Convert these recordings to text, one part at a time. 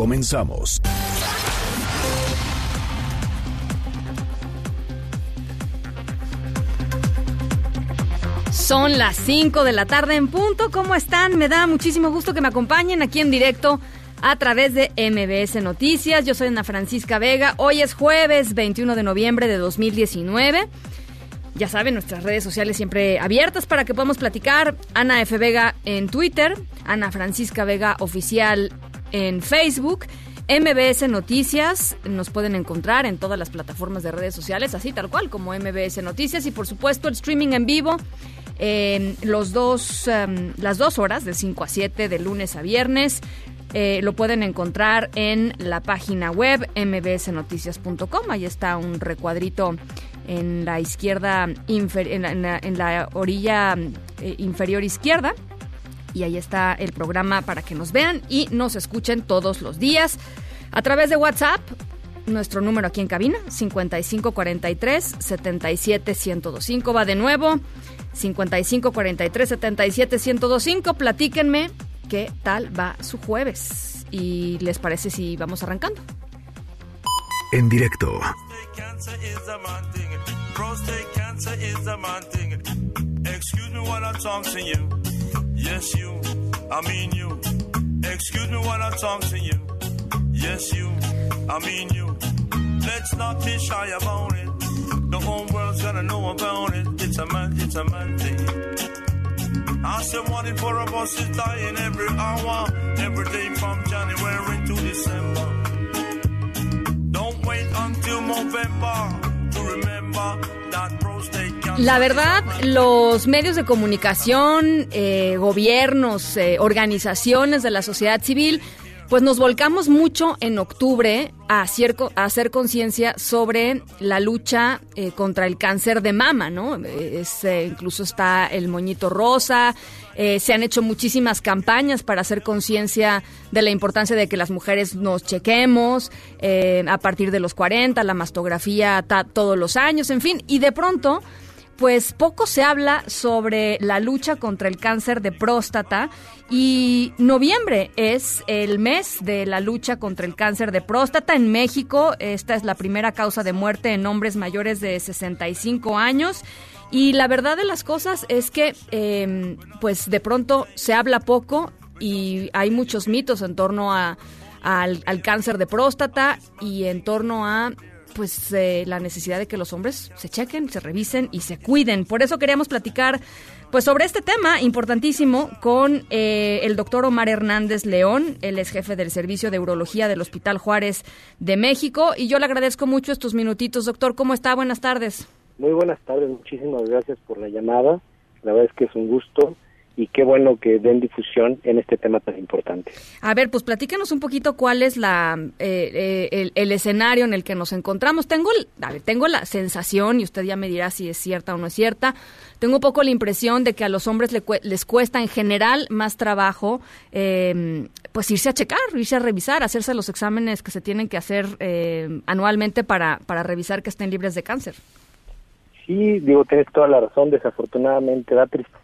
Comenzamos. Son las 5 de la tarde en punto. ¿Cómo están? Me da muchísimo gusto que me acompañen aquí en directo a través de MBS Noticias. Yo soy Ana Francisca Vega. Hoy es jueves 21 de noviembre de 2019. Ya saben, nuestras redes sociales siempre abiertas para que podamos platicar. Ana F. Vega en Twitter, Ana Francisca Vega Oficial en Facebook. MBS Noticias nos pueden encontrar en todas las plataformas de redes sociales, así tal cual como MBS Noticias y por supuesto el streaming en vivo los dos, em, las dos horas de 5 a 7 de lunes a viernes. Eh, lo pueden encontrar en la página web mbsnoticias.com. Ahí está un recuadrito en la izquierda, en la- en la orilla eh, inferior izquierda. Y ahí está el programa para que nos vean y nos escuchen todos los días. A través de WhatsApp, nuestro número aquí en cabina, 5543 77 1025. Va de nuevo, 5543 77 1025. Platíquenme qué tal va su jueves. ¿Y les parece si vamos arrancando? En directo cancer is a man thing. Prostate cancer is a man thing. Excuse me while I'm talking to you. Yes, you. I mean you. Excuse me while I talk to you. Yes, you. I mean you. Let's not be shy about it. The whole world's gonna know about it. It's a man, it's a man thing. I said one in four of us is dying every hour, every day from January to December. Don't wait until November to remember that prostate. La verdad, los medios de comunicación, eh, gobiernos, eh, organizaciones de la sociedad civil, pues nos volcamos mucho en octubre a hacer, conciencia sobre la lucha eh, contra el cáncer de mama, ¿no? Eh, incluso está el moñito rosa, eh, se han hecho muchísimas campañas para hacer conciencia de la importancia de que las mujeres nos chequemos eh, a partir de los 40, la mastografía ta- todos los años, en fin, y de pronto pues poco se habla sobre la lucha contra el cáncer de próstata y noviembre es el mes de la lucha contra el cáncer de próstata en México. Esta es la primera causa de muerte en hombres mayores de 65 años. Y la verdad de las cosas es que, eh, pues de pronto se habla poco y hay muchos mitos en torno a, al cáncer de próstata y en torno a pues eh, la necesidad de que los hombres se chequen, se revisen y se cuiden. Por eso queríamos platicar pues sobre este tema importantísimo con eh, el doctor Omar Hernández León, él es jefe del Servicio de Urología del Hospital Juárez de México y yo le agradezco mucho estos minutitos. Doctor, ¿cómo está? Buenas tardes. Muy buenas tardes, muchísimas gracias por la llamada. La verdad es que es un gusto y qué bueno que den difusión en este tema tan importante. A ver, pues platícanos un poquito cuál es la eh, eh, el, el escenario en el que nos encontramos. Tengo, a ver, tengo la sensación, y usted ya me dirá si es cierta o no es cierta, tengo un poco la impresión de que a los hombres le les cuesta en general más trabajo eh, pues irse a checar, irse a revisar, hacerse los exámenes que se tienen que hacer eh, anualmente para, para revisar que estén libres de cáncer. Sí, digo, tienes toda la razón, desafortunadamente da tristeza.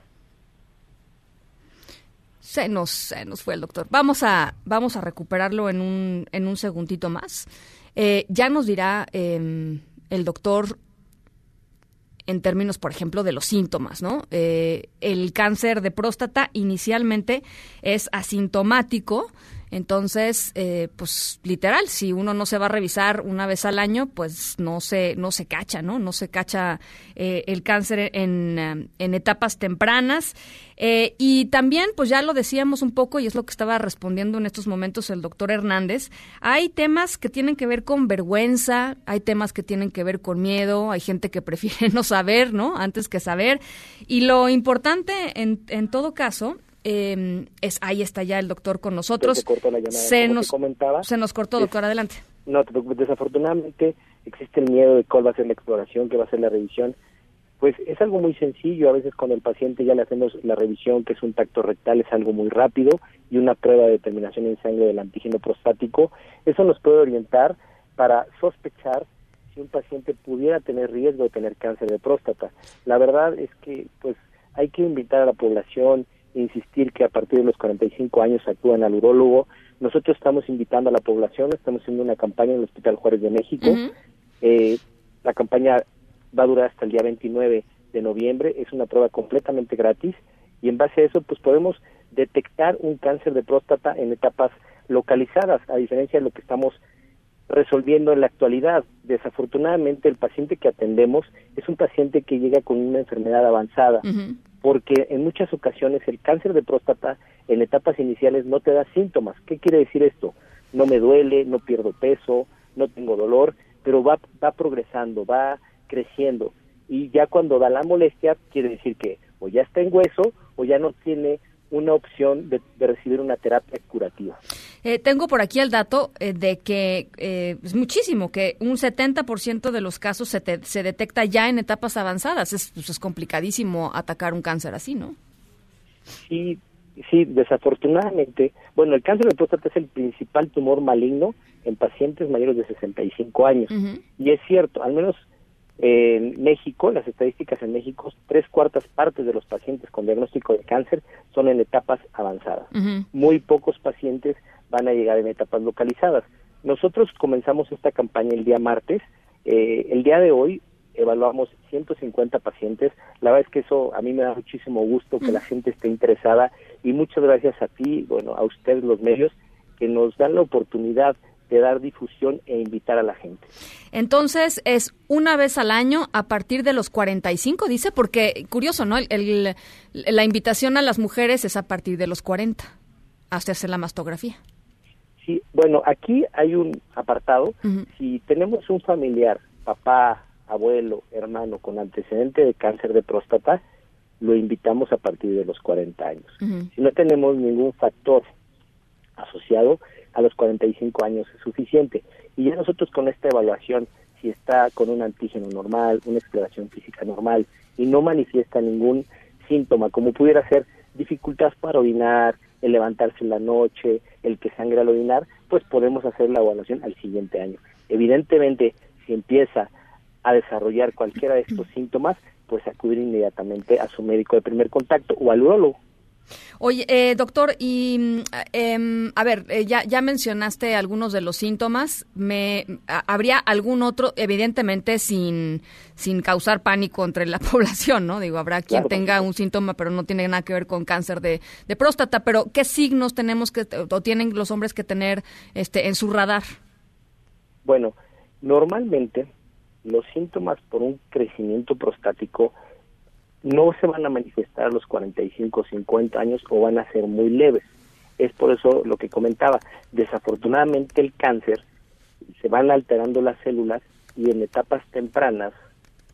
Se nos, se nos fue el doctor. Vamos a, vamos a recuperarlo en un, en un segundito más. Eh, ya nos dirá eh, el doctor en términos, por ejemplo, de los síntomas, ¿no? Eh, el cáncer de próstata inicialmente es asintomático, entonces, eh, pues literal, si uno no se va a revisar una vez al año, pues no se, no se cacha, ¿no? No se cacha eh, el cáncer en, eh, en etapas tempranas. Eh, y también, pues ya lo decíamos un poco, y es lo que estaba respondiendo en estos momentos el doctor Hernández, hay temas que tienen que ver con vergüenza, hay temas que tienen que ver con miedo, hay gente que prefiere no saber, ¿no? Antes que saber. Y lo importante en, en todo caso eh, es ahí está ya el doctor con nosotros. Se cortó la llamada. Se nos, comentaba, se nos cortó, es- doctor, adelante. No, desafortunadamente existe el miedo de cuál va a ser la exploración, qué va a ser la revisión. Pues es algo muy sencillo, a veces cuando el paciente ya le hacemos la revisión, que es un tacto rectal, es algo muy rápido y una prueba de determinación en sangre del antígeno prostático, eso nos puede orientar para sospechar si un paciente pudiera tener riesgo de tener cáncer de próstata. La verdad es que pues hay que invitar a la población, insistir que a partir de los 45 años actúan al urólogo. Nosotros estamos invitando a la población, estamos haciendo una campaña en el Hospital Juárez de México. eh, la campaña va a durar hasta el día 29 de noviembre, es una prueba completamente gratis y en base a eso pues podemos detectar un cáncer de próstata en etapas localizadas, a diferencia de lo que estamos resolviendo en la actualidad. Desafortunadamente el paciente que atendemos es un paciente que llega con una enfermedad avanzada, porque en muchas ocasiones el cáncer de próstata en etapas iniciales no te da síntomas. ¿Qué quiere decir esto? No me duele, no pierdo peso, no tengo dolor, pero va, va progresando, va creciendo. Y ya cuando da la molestia, quiere decir que o ya está en hueso o ya no tiene una opción de, de recibir una terapia curativa. Eh, tengo por aquí el dato eh, de que eh, es muchísimo, que un 70% de los casos se, te- se detecta ya en etapas avanzadas. Es, pues, es complicadísimo atacar un cáncer así, ¿no? Sí, sí, desafortunadamente, bueno, el cáncer de próstata es el principal tumor maligno en pacientes mayores de 65 años. Y es cierto, al menos en México, las estadísticas en México, tres cuartas partes de los pacientes con diagnóstico de cáncer son en etapas avanzadas. Muy pocos pacientes van a llegar en etapas localizadas. Nosotros comenzamos esta campaña el día martes. Eh, el día de hoy evaluamos 150 pacientes. La verdad es que eso a mí me da muchísimo gusto que la gente esté interesada y muchas gracias a ti, bueno, a ustedes los medios que nos dan la oportunidad de dar difusión e invitar a la gente. Entonces, es una vez al año a partir de los 45, dice, porque curioso, ¿no? El- el- la invitación a las mujeres es a partir de los 40, a hacerse la mastografía. Sí, bueno, aquí hay un apartado. Si tenemos un familiar, papá, abuelo, hermano con antecedente de cáncer de próstata, lo invitamos a partir de los 40 años. Si no tenemos ningún factor asociado, a los 45 años es suficiente. Y ya nosotros con esta evaluación, si está con un antígeno normal, una exploración física normal y no manifiesta ningún síntoma, como pudiera ser dificultad para orinar, el levantarse en la noche, el que sangre al orinar, pues podemos hacer la evaluación al siguiente año. Evidentemente, si empieza a desarrollar cualquiera de estos síntomas, pues acudir inmediatamente a su médico de primer contacto o al urólogo. Oye, eh, doctor, y em, a ver, eh, ya, ya mencionaste algunos de los síntomas. Me, a- ¿Habría algún otro, evidentemente sin, sin causar pánico entre la población, ¿no? Digo, habrá quien Claro, tenga un síntoma, pero no tiene nada que ver con cáncer de, de próstata. Pero, ¿qué signos tenemos que, o tienen los hombres que tener este, en su radar? Bueno, normalmente los síntomas por un crecimiento prostático no se van a manifestar a los 45 o 50 años o van a ser muy leves. Es por eso lo que comentaba. Desafortunadamente el cáncer se van alterando las células y en etapas tempranas,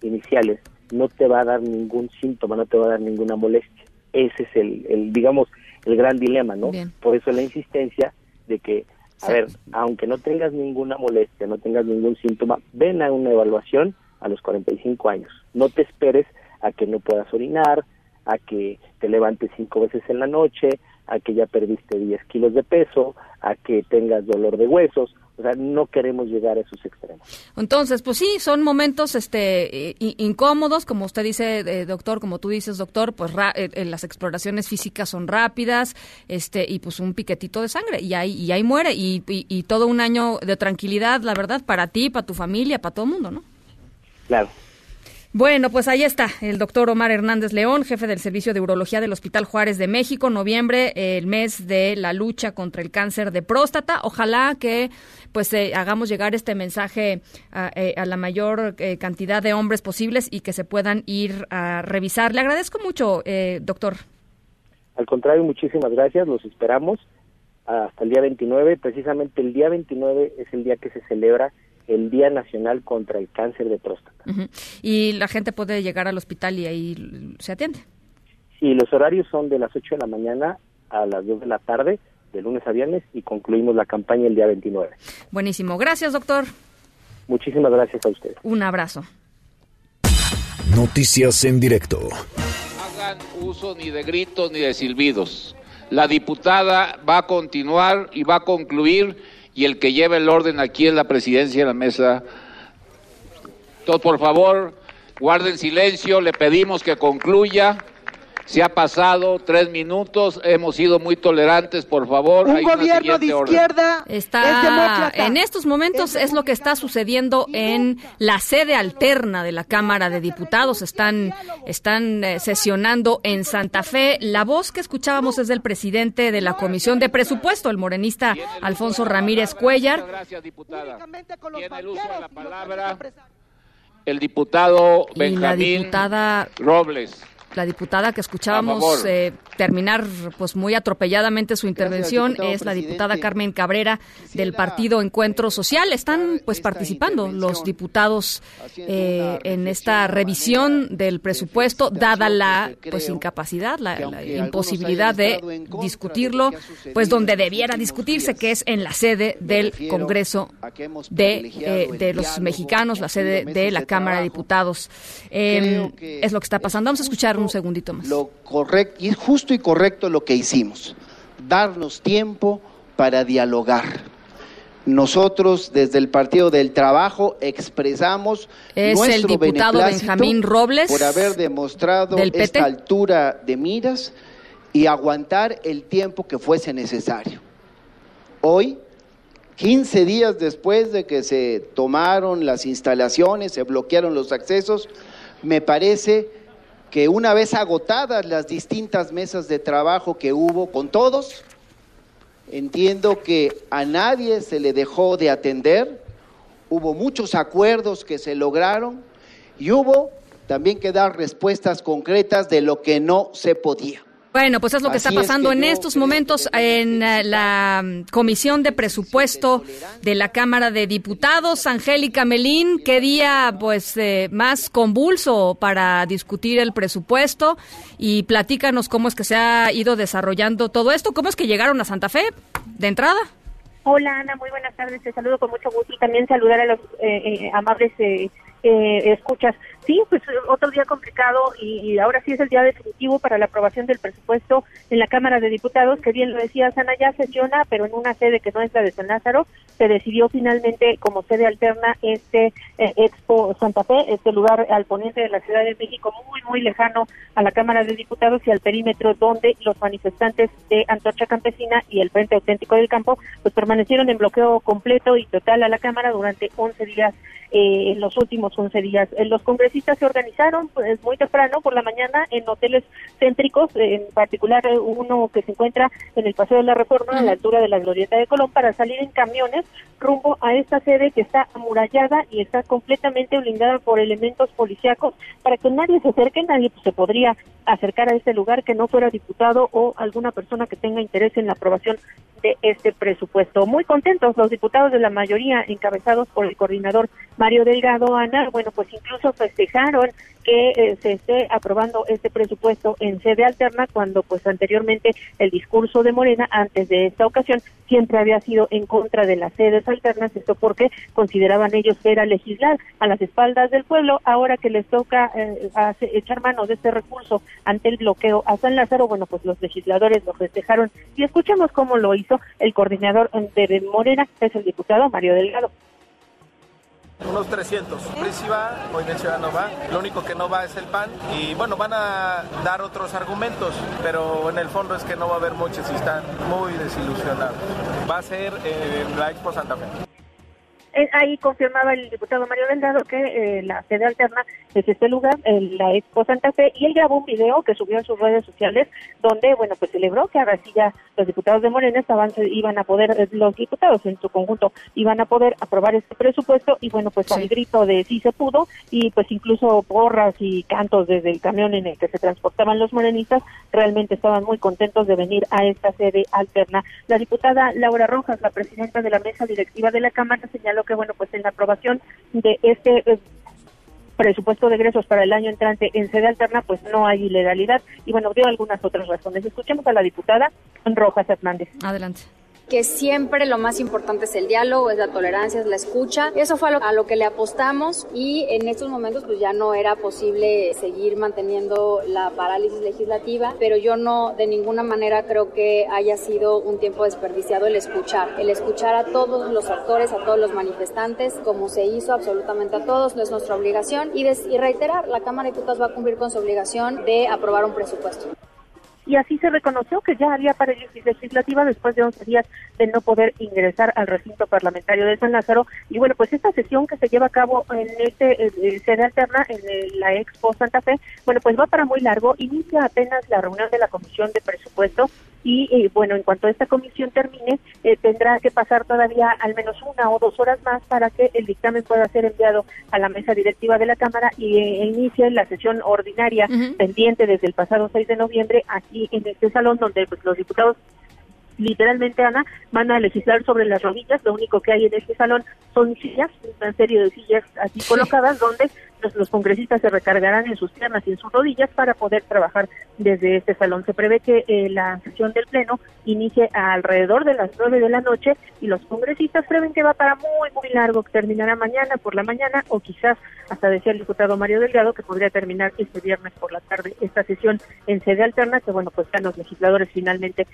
iniciales, no te va a dar ningún síntoma, no te va a dar ninguna molestia. Ese es el, el digamos, el gran dilema, ¿no? Bien. Por eso la insistencia de que, a Sí. ver, aunque no tengas ninguna molestia, no tengas ningún síntoma, ven a una evaluación a los 45 años. No te esperes a que no puedas orinar, a que te levantes cinco veces en la noche, a que ya perdiste 10 kilos de peso, a que tengas dolor de huesos. O sea, no queremos llegar a esos extremos. Entonces, pues sí, son momentos este incómodos, como usted dice, eh, doctor, como tú dices, doctor, pues ra- eh, eh, las exploraciones físicas son rápidas, este y pues un piquetito de sangre y ahí y ahí muere y, y- y todo un año de tranquilidad, la verdad, para ti, para tu familia, para todo el mundo, ¿no? Claro. Bueno, pues ahí está el doctor Omar Hernández León, jefe del Servicio de Urología del Hospital Juárez de México, noviembre, el mes de la lucha contra el cáncer de próstata. Ojalá que pues eh, hagamos llegar este mensaje a, eh, a la mayor eh, cantidad de hombres posibles y que se puedan ir a revisar. Le agradezco mucho, eh, doctor. Al contrario, muchísimas gracias, los esperamos hasta el día 29. Precisamente el día 29 es el día que se celebra el Día Nacional contra el Cáncer de Próstata. Y la gente puede llegar al hospital y ahí se atiende. Y los horarios son de las 8 de la mañana a las 2 de la tarde de lunes a viernes y concluimos la campaña el día 29. Buenísimo. Gracias, doctor. Muchísimas gracias a usted. Un abrazo. Noticias en directo. hagan uso ni de gritos ni de silbidos. La diputada va a continuar y va a concluir y el que lleve el orden aquí es la presidencia de la mesa. Todos, por favor, guarden silencio, le pedimos que concluya. Se ha pasado tres minutos, hemos sido muy tolerantes, por favor. Un Hay gobierno de siguiente orden. izquierda Está es en estos momentos es lo que está sucediendo en la sede alterna de la Cámara de Diputados. Están están eh, sesionando en Santa Fe. La voz que escuchábamos es del presidente de la Comisión de Presupuesto, el morenista Alfonso Ramírez Cuellar. Muchas gracias, diputada. Tiene el uso de la palabra el diputado Y la Benjamín diputada Robles. La diputada que escuchábamos favor. eh, terminar pues muy atropelladamente su intervención es la presidente. diputada Carmen Cabrera del partido Encuentro Social. Están pues participando los diputados eh, en esta revisión del de presupuesto, dada la pues incapacidad, la, imposibilidad de discutirlo, pues donde debiera discutirse, que es en la sede del Congreso de, eh, de los mexicanos, la sede de la Cámara de. Diputados. Em, es lo que está pasando. Vamos a escuchar un segundito más. Lo correcto y justo y correcto lo que hicimos, darnos tiempo para dialogar. Nosotros desde el Partido del Trabajo expresamos Es el nuestro diputado beneplácito Benjamín Robles, por haber demostrado esta altura de miras y aguantar el tiempo que fuese necesario. Hoy 15 días después de que se tomaron las instalaciones, se bloquearon los accesos, me parece que una vez agotadas las distintas mesas de trabajo que hubo con todos, entiendo que a nadie se le dejó de atender, hubo muchos acuerdos que se lograron y hubo también que dar respuestas concretas de lo que no se podía. Bueno, pues es lo que está es pasando que en estos momentos en la Comisión de Presupuesto de la Cámara de Diputados. Angélica Melín, qué día pues eh, más convulso para discutir el presupuesto y platícanos cómo es que se ha ido desarrollando todo esto, cómo es que llegaron a Santa Fe de entrada. Hola Ana, muy buenas tardes, te saludo con mucho gusto y también saludar a los eh, eh, amables eh, eh, escuchas. Sí, pues otro día complicado y, ahora sí es el día definitivo para la aprobación del presupuesto en la Cámara de Diputados, que bien lo decía Ana, ya sesiona, pero en una sede que no es la de San Lázaro, se decidió finalmente como sede alterna este eh, Expo Santa Fe, este lugar al poniente de la Ciudad de México, muy, muy lejano a la Cámara de Diputados y al perímetro donde los manifestantes de Antorcha Campesina y el Frente Auténtico del Campo pues permanecieron en bloqueo completo y total a la Cámara durante 11 días eh, en los últimos 11 días. Eh, los congresistas se organizaron pues, muy temprano por la mañana en hoteles céntricos, eh, en particular uno que se encuentra en el Paseo de la Reforma, a la altura de la Glorieta de Colón, para salir en camiones rumbo a esta sede que está amurallada y está completamente blindada por elementos policíacos para que nadie se acerque, nadie pues, se podría acercar a este lugar que no fuera diputado o alguna persona que tenga interés en la aprobación de este presupuesto. Muy contentos los diputados de la mayoría encabezados por el coordinador Mario Delgado Ana, bueno, pues incluso festejaron que eh, se esté aprobando este presupuesto en sede alterna cuando pues anteriormente el discurso de Morena antes de esta ocasión siempre había sido en contra de las sedes alternas, esto porque consideraban ellos que era legislar a las espaldas del pueblo, ahora que les toca eh, echar mano de este recurso ante el bloqueo a San Lázaro, bueno, pues los legisladores lo festejaron y escuchemos cómo lo hizo el coordinador de Morena, que es el diputado Mario Delgado. Unos 300. PRI va, Movimiento Ciudadano va. Lo único que no va es el PAN. Y bueno, van a dar otros argumentos, pero en el fondo es que no va a haber muchos y están muy desilusionados. Va a ser en la Expo Santa Fe. Eh, Ahí confirmaba el diputado Mario Delgado que eh, la sede alterna es este lugar, en la Expo Santa Fe, y él grabó un video que subió en sus redes sociales donde, bueno, pues celebró que ahora sí ya los diputados de Morena estaban, se- iban a poder, eh, los diputados en su conjunto iban a poder aprobar este presupuesto y, bueno, pues al grito de sí se pudo y pues incluso porras y cantos desde el camión en el que se transportaban los morenistas realmente estaban muy contentos de venir a esta sede alterna. La diputada Laura Rojas, la presidenta de la mesa directiva de la Cámara, señaló que, bueno, pues en la aprobación de este eh, presupuesto de egresos para el año entrante en sede alterna, pues no hay ilegalidad. Y bueno, dio algunas otras razones. Escuchemos a la diputada Rojas Hernández. Adelante que siempre lo más importante es el diálogo, es la tolerancia, es la escucha. Eso fue a lo, a lo, que le apostamos y en estos momentos pues ya no era posible seguir manteniendo la parálisis legislativa, pero yo no de ninguna manera creo que haya sido un tiempo desperdiciado el escuchar, el escuchar a todos los actores, a todos los manifestantes, como se hizo absolutamente a todos, no es nuestra obligación y, reiterar, la Cámara de Diputados va a cumplir con su obligación de aprobar un presupuesto y así se reconoció que ya había parálisis legislativa después de 11 días de no poder ingresar al recinto parlamentario de San Lázaro. Y bueno, pues esta sesión que se lleva a cabo en este sede alterna en la Expo Santa Fe, bueno, pues va para muy largo. Inicia apenas la reunión de la Comisión de Presupuesto y eh, bueno, en cuanto esta comisión termine, eh, tendrá que pasar todavía al menos una o dos horas más para que el dictamen pueda ser enviado a la mesa directiva de la Cámara y eh, inicie la sesión ordinaria pendiente desde el pasado 6 de noviembre aquí en este salón donde pues, los diputados literalmente, Ana, van a legislar sobre las rodillas. Lo único que hay en este salón son sillas, una serie de sillas así colocadas, donde los, congresistas se recargarán en sus piernas y en sus rodillas para poder trabajar desde este salón. Se prevé que eh, la sesión del Pleno inicie alrededor de las nueve de la noche y los congresistas prevén que va para muy, muy largo, que terminará mañana por la mañana o quizás, hasta decía el diputado Mario Delgado, que podría terminar este viernes por la tarde esta sesión en sede alterna, que bueno, pues ya los legisladores finalmente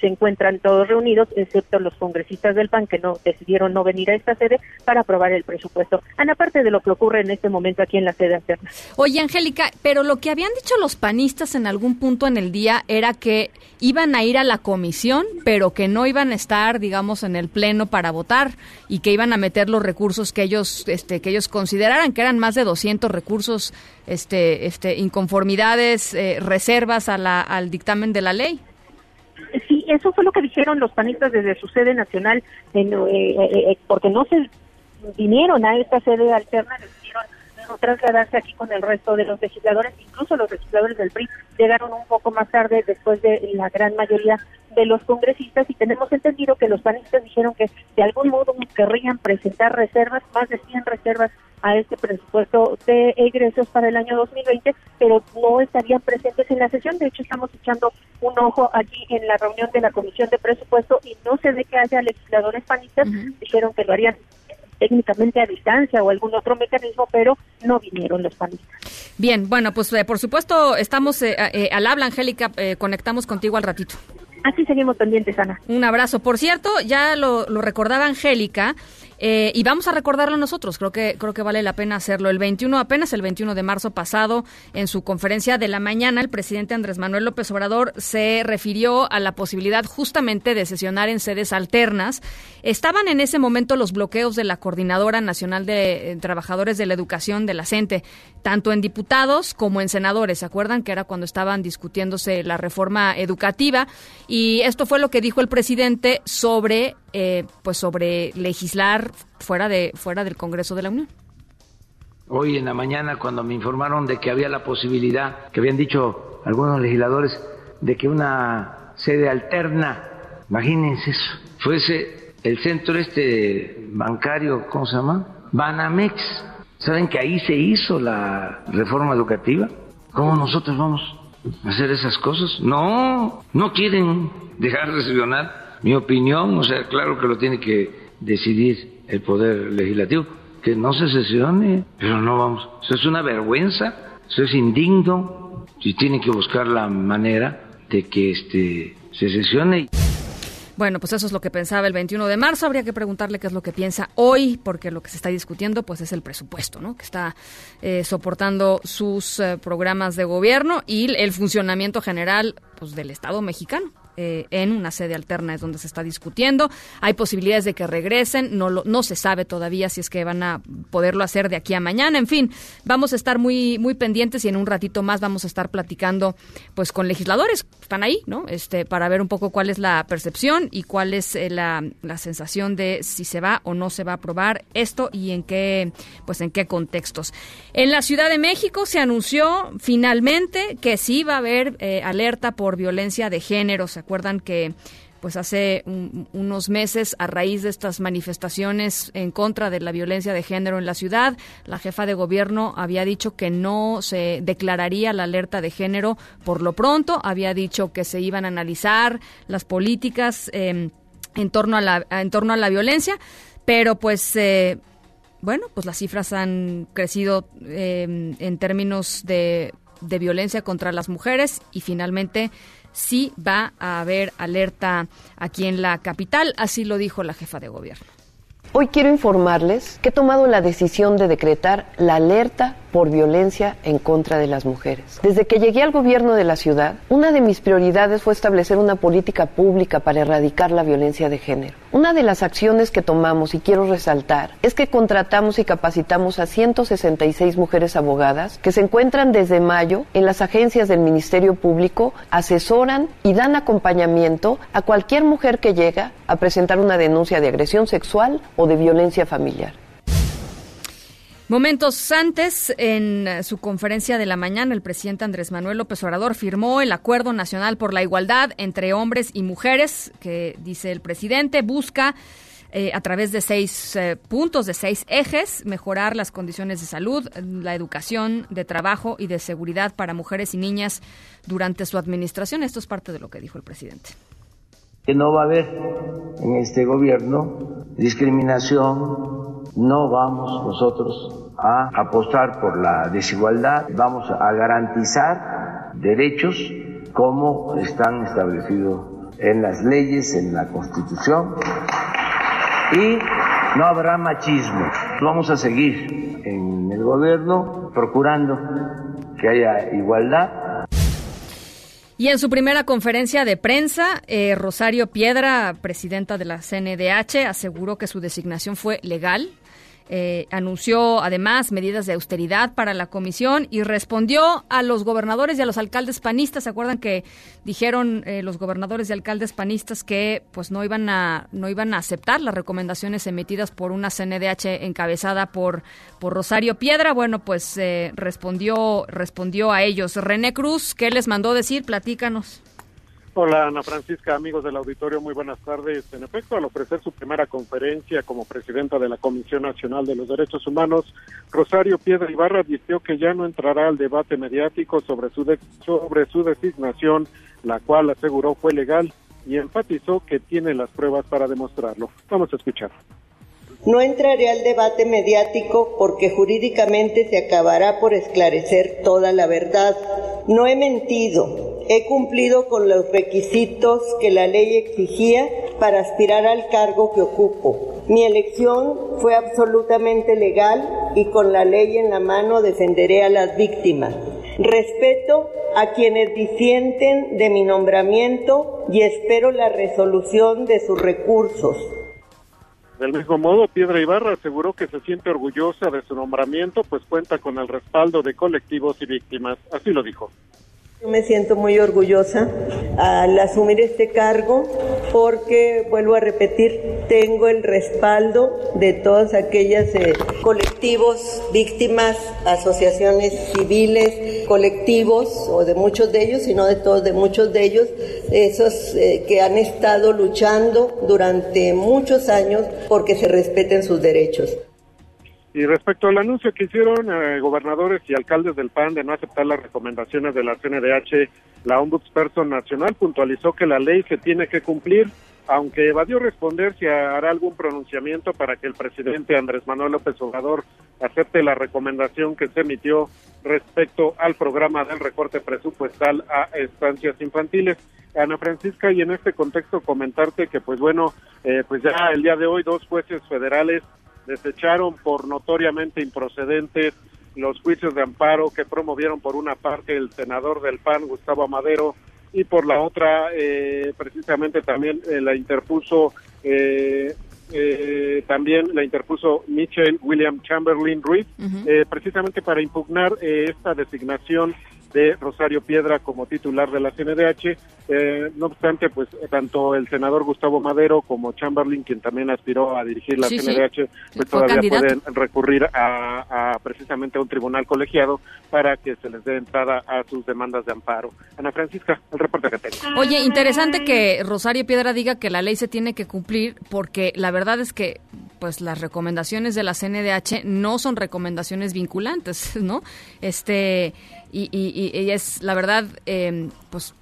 se encuentran todos reunidos, excepto los congresistas del PAN que no decidieron no venir a esta sede para aprobar el presupuesto. Ana, aparte de lo que ocurre en este momento aquí en la sede alterna. Oye, Angélica, pero lo que habían dicho los panistas en algún punto en el día era que iban a ir a la comisión, pero que no iban a estar, digamos, en el pleno para votar y que iban a meter los recursos que ellos, este, que ellos consideraran que eran más de 200 recursos, este, este, inconformidades, eh, reservas a la, al dictamen de la ley. Sí, eso fue lo que dijeron los panistas desde su sede nacional, eh, eh, porque no se vinieron a esta sede alterna, no trasladarse aquí con el resto de los legisladores, incluso los legisladores del PRI llegaron un poco más tarde después de la gran mayoría de los congresistas y tenemos entendido que los panistas dijeron que de algún modo querrían presentar reservas, más de 100 reservas a este presupuesto de egresos para el año 2020, pero no estarían presentes en la sesión. De hecho, estamos echando un ojo allí en la reunión de la Comisión de Presupuesto y no se ve que haya legisladores panistas. Dijeron que lo harían técnicamente a distancia o algún otro mecanismo, pero no vinieron los panistas. Bien, bueno, pues eh, por supuesto estamos eh, eh, al habla, Angélica, conectamos contigo al ratito. Así seguimos pendientes, Ana. Un abrazo. Por cierto, ya lo, lo recordaba Angélica, eh, y vamos a recordarlo nosotros, creo que, creo que vale la pena hacerlo. El 21, apenas el 21 de marzo pasado, en su conferencia de la mañana, el presidente Andrés Manuel López Obrador se refirió a la posibilidad justamente de sesionar en sedes alternas. Estaban en ese momento los bloqueos de la Coordinadora Nacional de eh, Trabajadores de la Educación de la CENTE, tanto en diputados como en senadores. ¿Se acuerdan que era cuando estaban discutiéndose la reforma educativa? Y esto fue lo que dijo el presidente sobre eh, pues sobre legislar fuera de fuera del Congreso de la Unión. Hoy en la mañana cuando me informaron de que había la posibilidad, que habían dicho algunos legisladores, de que una sede alterna, imagínense eso, fuese el centro este bancario, ¿cómo se llama? Banamex. ¿Saben que ahí se hizo la reforma educativa? ¿Cómo nosotros vamos a hacer esas cosas? No, no quieren dejar de sesionar mi opinión, o sea, claro que lo tiene que decidir el Poder Legislativo, que no se sesione, pero no vamos. Eso es una vergüenza, eso es indigno, y tiene que buscar la manera de que este se sesione. Bueno, pues eso es lo que pensaba el 21 de marzo. Habría que preguntarle qué es lo que piensa hoy, porque lo que se está discutiendo pues es el presupuesto, ¿no? Que está eh, soportando sus eh, programas de gobierno y el funcionamiento general pues del Estado mexicano. Eh, en una sede alterna es donde se está discutiendo. Hay posibilidades de que regresen, no, no se sabe todavía si es que van a poderlo hacer de aquí a mañana. En fin, vamos a estar muy, muy pendientes y en un ratito más vamos a estar platicando pues con legisladores, están ahí, ¿no? Este, para ver un poco cuál es la percepción y cuál es eh, la, la sensación de si se va o no se va a aprobar esto y en qué, pues en qué contextos. En la Ciudad de México se anunció finalmente que sí va a haber eh, alerta por violencia de género. ¿Se acuerdan que pues hace unos meses a raíz de estas manifestaciones en contra de la violencia de género en la ciudad. La jefa de gobierno había dicho que no se declararía la alerta de género por lo pronto, había dicho que se iban a analizar las políticas em, en torno a la en torno a la violencia, pero pues eh, bueno, pues las cifras han crecido em, en términos de violencia contra las mujeres y finalmente sí va a haber alerta aquí en la capital, así lo dijo la jefa de gobierno. Hoy quiero informarles que he tomado la decisión de decretar la alerta por violencia en contra de las mujeres. Desde que llegué al gobierno de la ciudad, una de mis prioridades fue establecer una política pública para erradicar la violencia de género. Una de las acciones que tomamos, y quiero resaltar, es que contratamos y capacitamos a 166 mujeres abogadas que se encuentran desde mayo en las agencias del Ministerio Público, asesoran y dan acompañamiento a cualquier mujer que llega a presentar una denuncia de agresión sexual o de violencia familiar. Momentos antes, en su conferencia de la mañana, el presidente Andrés Manuel López Obrador firmó el Acuerdo Nacional por la Igualdad entre Hombres y Mujeres, que, dice el presidente, busca eh, a través de seis eh, puntos, de seis ejes, mejorar las condiciones de salud, la educación, de trabajo y de seguridad para mujeres y niñas durante su administración. Esto es parte de lo que dijo el presidente que no va a haber en este gobierno discriminación, no vamos nosotros a apostar por la desigualdad, vamos a garantizar derechos como están establecidos en las leyes, en la Constitución, y no habrá machismo. Vamos a seguir en el gobierno procurando que haya igualdad y en su primera conferencia de prensa, eh, Rosario Piedra, presidenta de la CNDH, aseguró que su designación fue legal eh, anunció además medidas de austeridad para la comisión y respondió a los gobernadores y a los alcaldes panistas. ¿Se acuerdan que dijeron eh, los gobernadores y alcaldes panistas que pues no iban a no iban a aceptar las recomendaciones emitidas por una CNDH encabezada por por Rosario Piedra? Bueno, pues eh, respondió respondió a ellos. René Cruz, ¿qué les mandó decir? Platícanos. Hola Ana Francisca, amigos del auditorio, muy buenas tardes. En efecto, al ofrecer su primera conferencia como presidenta de la Comisión Nacional de los Derechos Humanos, Rosario Piedra Ibarra advirtió que ya no entrará al debate mediático sobre su, sobre su designación, la cual aseguró fue legal y enfatizó que tiene las pruebas para demostrarlo. Vamos a escuchar. No entraré al debate mediático porque jurídicamente se acabará por esclarecer toda la verdad. No he mentido, He cumplido con los requisitos que la ley exigía para aspirar al cargo que ocupo. Mi elección fue absolutamente legal y con la ley en la mano defenderé a las víctimas. Respeto a quienes disienten de mi nombramiento y espero la resolución de sus recursos. Del mismo modo, Piedra Ibarra aseguró que se siente orgullosa de su nombramiento, pues cuenta con el respaldo de colectivos y víctimas. Así lo dijo. Me siento muy orgullosa al asumir este cargo porque, vuelvo a repetir, tengo el respaldo de todos aquellos eh, colectivos, víctimas, asociaciones civiles, colectivos, o de muchos de ellos, y no de todos, de muchos de ellos, esos eh, que han estado luchando durante muchos años porque se respeten sus derechos. Y respecto al anuncio que hicieron eh, gobernadores y alcaldes del PAN de no aceptar las recomendaciones de la CNDH, la Ombudsperson Nacional puntualizó que la ley se tiene que cumplir, aunque evadió responder si hará algún pronunciamiento para que el presidente Andrés Manuel López Obrador acepte la recomendación que se emitió respecto al programa del recorte presupuestal a estancias infantiles. Ana Francisca, y en este contexto comentarte que, pues bueno, eh, pues ya el día de hoy dos jueces federales desecharon por notoriamente improcedentes los juicios de amparo que promovieron por una parte el senador del PAN, Gustavo Amadero, y por la otra, eh, precisamente también eh, la interpuso, eh, también la interpuso Michelle William Chamberlain Ruiz, precisamente para impugnar esta designación de Rosario Piedra como titular de la CNDH. Eh, no obstante, pues tanto el senador Gustavo Madero como Chamberlain, quien también aspiró a dirigir la Sí, sí. CNDH, pues todavía candidato. pueden recurrir a, a precisamente a un tribunal colegiado para que se les dé entrada a sus demandas de amparo. Ana Francisca, el reporte que tengo. Oye, interesante que Rosario Piedra diga que la ley se tiene que cumplir porque la verdad es que pues las recomendaciones de la CNDH no son recomendaciones vinculantes, ¿no? Este y, y- y es la verdad eh, pues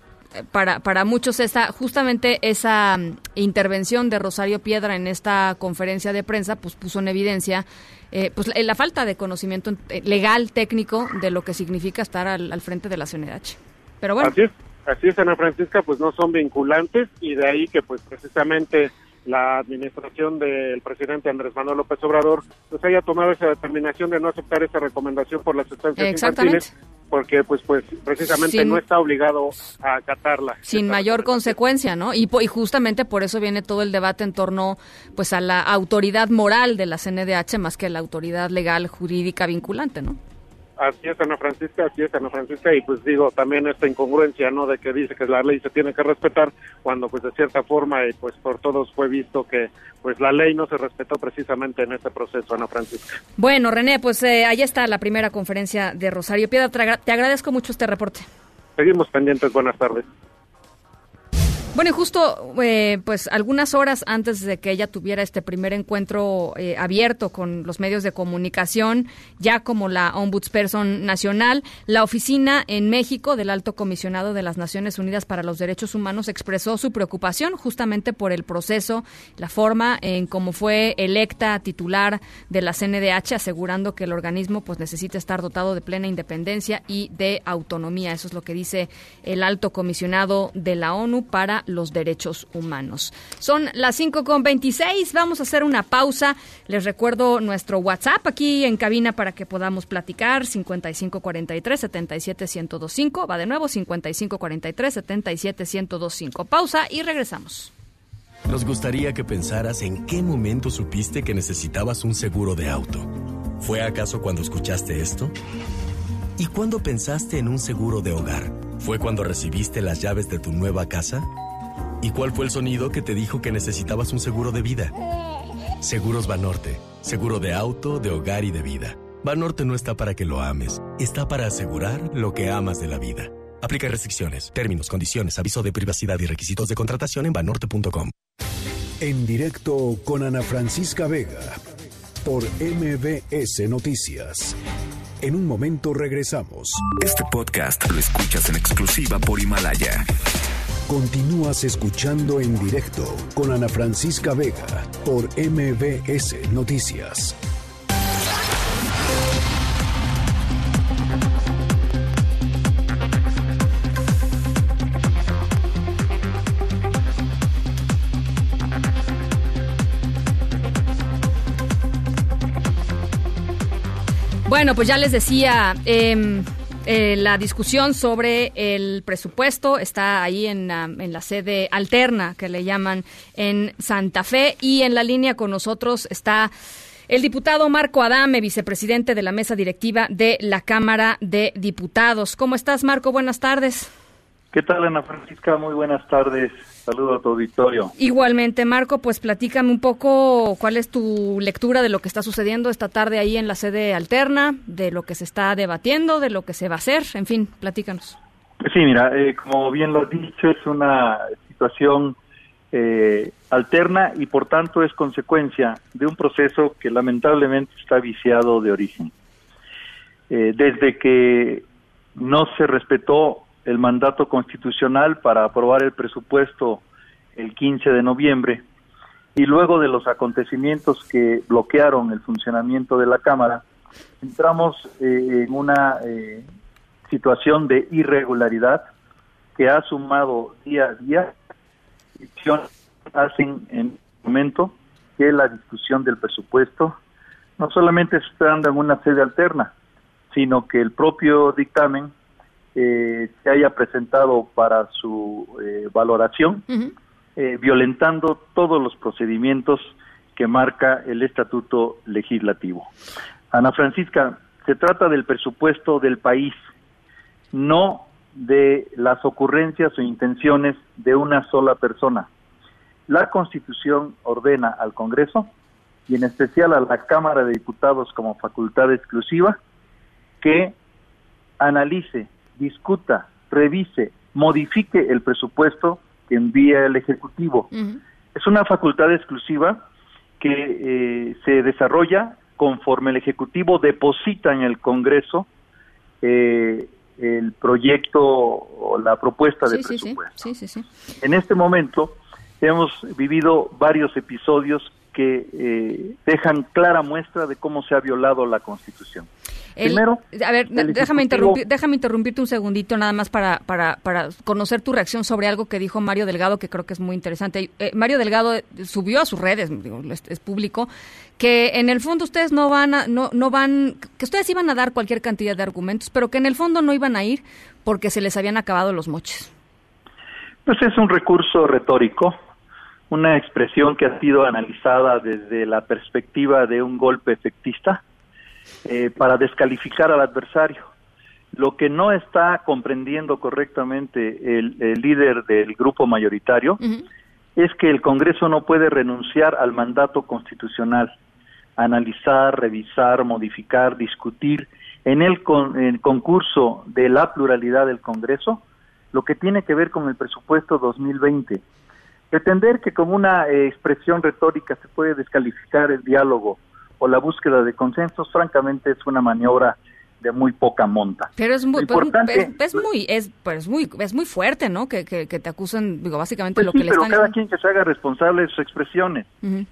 para, para muchos esa justamente esa mm, intervención de Rosario Piedra en esta conferencia de prensa pues puso en evidencia eh, pues la, la falta de conocimiento eh, legal técnico de lo que significa estar al, al frente de la CNDH. Pero bueno, Así es, así es, Ana Francisca, pues no son vinculantes y de ahí que pues precisamente la administración del presidente Andrés Manuel López Obrador pues haya tomado esa determinación de no aceptar esa recomendación por las sustancias infantiles porque pues pues precisamente Sin- no está obligado a acatarla. sin mayor consecuencia, ¿no? Y, y justamente por eso viene todo el debate en torno pues a la autoridad moral de la CNDH más que la autoridad legal jurídica vinculante, ¿no? Así es, Ana Francisca, así es, Ana Francisca, y pues digo, también esta incongruencia, ¿no?, de que dice que la ley se tiene que respetar, cuando pues de cierta forma, y pues por todos fue visto que pues la ley no se respetó precisamente en este proceso, Ana Francisca. Bueno, René, pues eh, ahí está la primera conferencia de Rosario Piedra. Te agra- te agradezco mucho este reporte. Seguimos pendientes, buenas tardes. Bueno, y justo eh, pues algunas horas antes de que ella tuviera este primer encuentro eh, abierto con los medios de comunicación, ya como la Ombudsperson Nacional, la oficina en México del Alto Comisionado de las Naciones Unidas para los Derechos Humanos expresó su preocupación justamente por el proceso, la forma en cómo fue electa titular de la CNDH, asegurando que el organismo pues necesita estar dotado de plena independencia y de autonomía. Eso es lo que dice el Alto Comisionado de la ONU para los derechos humanos. Son las 5 con 26. Vamos a hacer una pausa. Les recuerdo nuestro WhatsApp aquí en cabina para que podamos platicar. 5543 77 1025. Va de nuevo 5543 77 1025. Pausa y regresamos. Nos gustaría que pensaras en qué momento supiste que necesitabas un seguro de auto. ¿Fue acaso cuando escuchaste esto? ¿Y cuándo pensaste en un seguro de hogar? ¿Fue cuando recibiste las llaves de tu nueva casa? ¿Y cuál fue el sonido que te dijo que necesitabas un seguro de vida? Seguros Banorte, seguro de auto, de hogar y de vida. Banorte no está para que lo ames, está para asegurar lo que amas de la vida. Aplica restricciones, términos, condiciones, aviso de privacidad y requisitos de contratación en banorte.com. En directo con Ana Francisca Vega por MBS Noticias. En un momento regresamos. Este podcast lo escuchas en exclusiva por Himalaya. Continúas escuchando en directo con Ana Francisca Vega por MBS Noticias. Bueno, pues ya les decía, em, eh, la discusión sobre el presupuesto está ahí en, en la sede alterna que le llaman en Santa Fe y en la línea con nosotros está el diputado Marco Adame, vicepresidente de la mesa directiva de la Cámara de Diputados. ¿Cómo estás, Marco? Buenas tardes. ¿Qué tal, Ana Francisca? Muy buenas tardes. Saludo a tu auditorio. Igualmente, Marco, pues platícame un poco cuál es tu lectura de lo que está sucediendo esta tarde ahí en la sede alterna, de lo que se está debatiendo, de lo que se va a hacer, en fin, platícanos. Sí, mira, eh, como bien lo has dicho, es una situación eh, alterna y por tanto es consecuencia de un proceso que lamentablemente está viciado de origen. Eh, desde que no se respetó el mandato constitucional para aprobar el presupuesto el 15 de noviembre y luego de los acontecimientos que bloquearon el funcionamiento de la Cámara, entramos eh, en una eh, situación de irregularidad que ha sumado día a día hacen en el momento que la discusión del presupuesto no solamente se está dando en una sede alterna, sino que el propio dictamen eh, se haya presentado para su eh, valoración, eh, violentando todos los procedimientos que marca el estatuto legislativo. Ana Francisca, se trata del presupuesto del país no de las ocurrencias o intenciones de una sola persona. La Constitución ordena al Congreso y en especial a la Cámara de Diputados como facultad exclusiva que analice, discuta, revise, modifique el presupuesto que envía el Ejecutivo. Es una facultad exclusiva que eh, se desarrolla conforme el Ejecutivo deposita en el Congreso eh, el proyecto o la propuesta de presupuesto. En este momento hemos vivido varios episodios que eh, dejan clara muestra de cómo se ha violado la Constitución. Primero, a ver, déjame, interrumpir, déjame interrumpirte un segundito nada más para, para, para conocer tu reacción sobre algo que dijo Mario Delgado, que creo que es muy interesante. Eh, Mario Delgado subió a sus redes, digo, es, público, que en el fondo ustedes no van a, no, no van, que ustedes iban a dar cualquier cantidad de argumentos, pero que en el fondo no iban a ir porque se les habían acabado los moches. Pues es un recurso retórico, una expresión que ha sido analizada desde la perspectiva de un golpe efectista eh, para descalificar al adversario. Lo que no está comprendiendo correctamente el, líder del grupo mayoritario es que el Congreso no puede renunciar al mandato constitucional, analizar, revisar, modificar, discutir en el, el concurso de la pluralidad del Congreso lo que tiene que ver con el presupuesto 2020. Pretender que como una eh, expresión retórica se puede descalificar el diálogo o la búsqueda de consensos, francamente es una maniobra de muy poca monta. Pero es muy, pues, es, muy, es, pues muy, es muy fuerte, ¿no? Que, que, te acusen, digo, básicamente pues lo que le pero cada quien que se haga responsable de sus expresiones.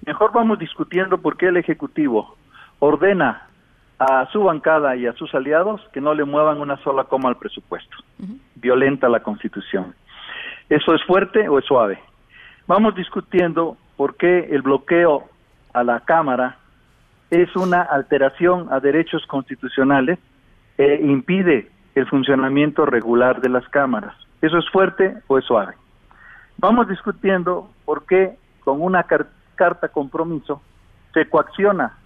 Mejor vamos discutiendo por qué el Ejecutivo ordena a su bancada y a sus aliados que no le muevan una sola coma al presupuesto. Violenta la Constitución. ¿Eso es fuerte o es suave? Vamos discutiendo por qué el bloqueo a la Cámara es una alteración a derechos constitucionales e impide el funcionamiento regular de las cámaras. ¿Eso es fuerte o es suave? Vamos discutiendo por qué con una carta compromiso se coacciona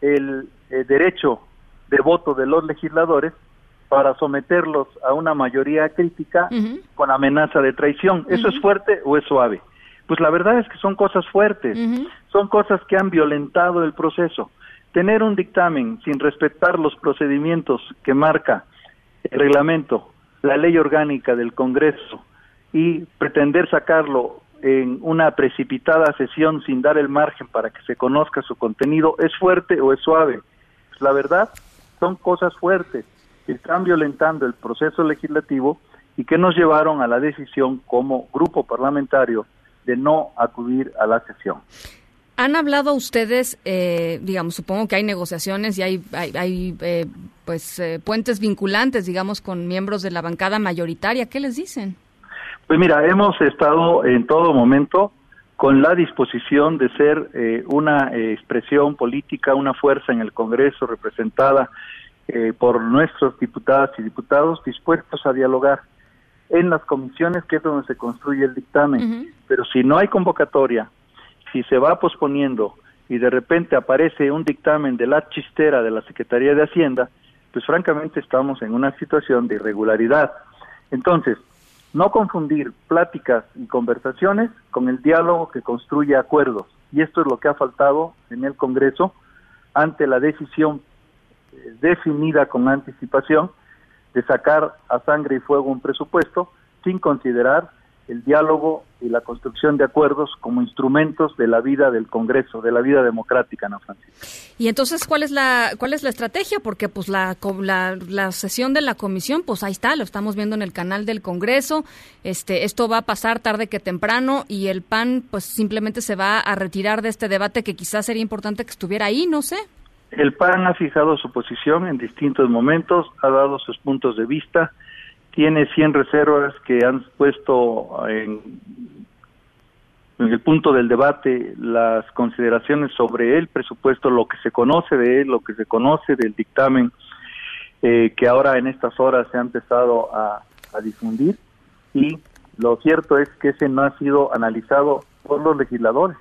el, derecho de voto de los legisladores para someterlos a una mayoría crítica con amenaza de traición. ¿Eso es fuerte o es suave? Pues la verdad es que son cosas fuertes, son cosas que han violentado el proceso. Tener un dictamen sin respetar los procedimientos que marca el reglamento, la ley orgánica del Congreso y pretender sacarlo en una precipitada sesión sin dar el margen para que se conozca su contenido, ¿es fuerte o es suave? Pues la verdad, son cosas fuertes que están violentando el proceso legislativo y que nos llevaron a la decisión como grupo parlamentario de no acudir a la sesión. ¿Han hablado ustedes, eh, digamos, supongo que hay negociaciones y hay, hay, eh, pues, eh, puentes vinculantes, digamos, con miembros de la bancada mayoritaria? ¿Qué les dicen? Pues mira, hemos estado en todo momento con la disposición de ser una expresión política, una fuerza en el Congreso representada por nuestros diputadas y diputados dispuestos a dialogar en las comisiones que es donde se construye el dictamen. Pero si no hay convocatoria, si se va posponiendo y de repente aparece un dictamen de la chistera de la Secretaría de Hacienda, pues francamente estamos en una situación de irregularidad. Entonces, no confundir pláticas y conversaciones con el diálogo que construye acuerdos. Y esto es lo que ha faltado en el Congreso ante la decisión eh, definida con anticipación de sacar a sangre y fuego un presupuesto sin considerar el diálogo y la construcción de acuerdos como instrumentos de la vida del Congreso, de la vida democrática, Ana Francisca. Y entonces, ¿cuál es la cuál es la estrategia? Porque pues la, la, sesión de la comisión, pues ahí está, lo estamos viendo en el canal del Congreso. Este, esto va a pasar tarde que temprano y el PAN, pues simplemente se va a retirar de este debate que quizás sería importante que estuviera ahí, no sé. El PAN ha fijado su posición en distintos momentos, ha dado sus puntos de vista, tiene 100 reservas que han puesto en, el punto del debate las consideraciones sobre el presupuesto, lo que se conoce de él, lo que se conoce del dictamen eh, que ahora en estas horas se ha empezado a, a difundir y lo cierto es que ese no ha sido analizado por los legisladores.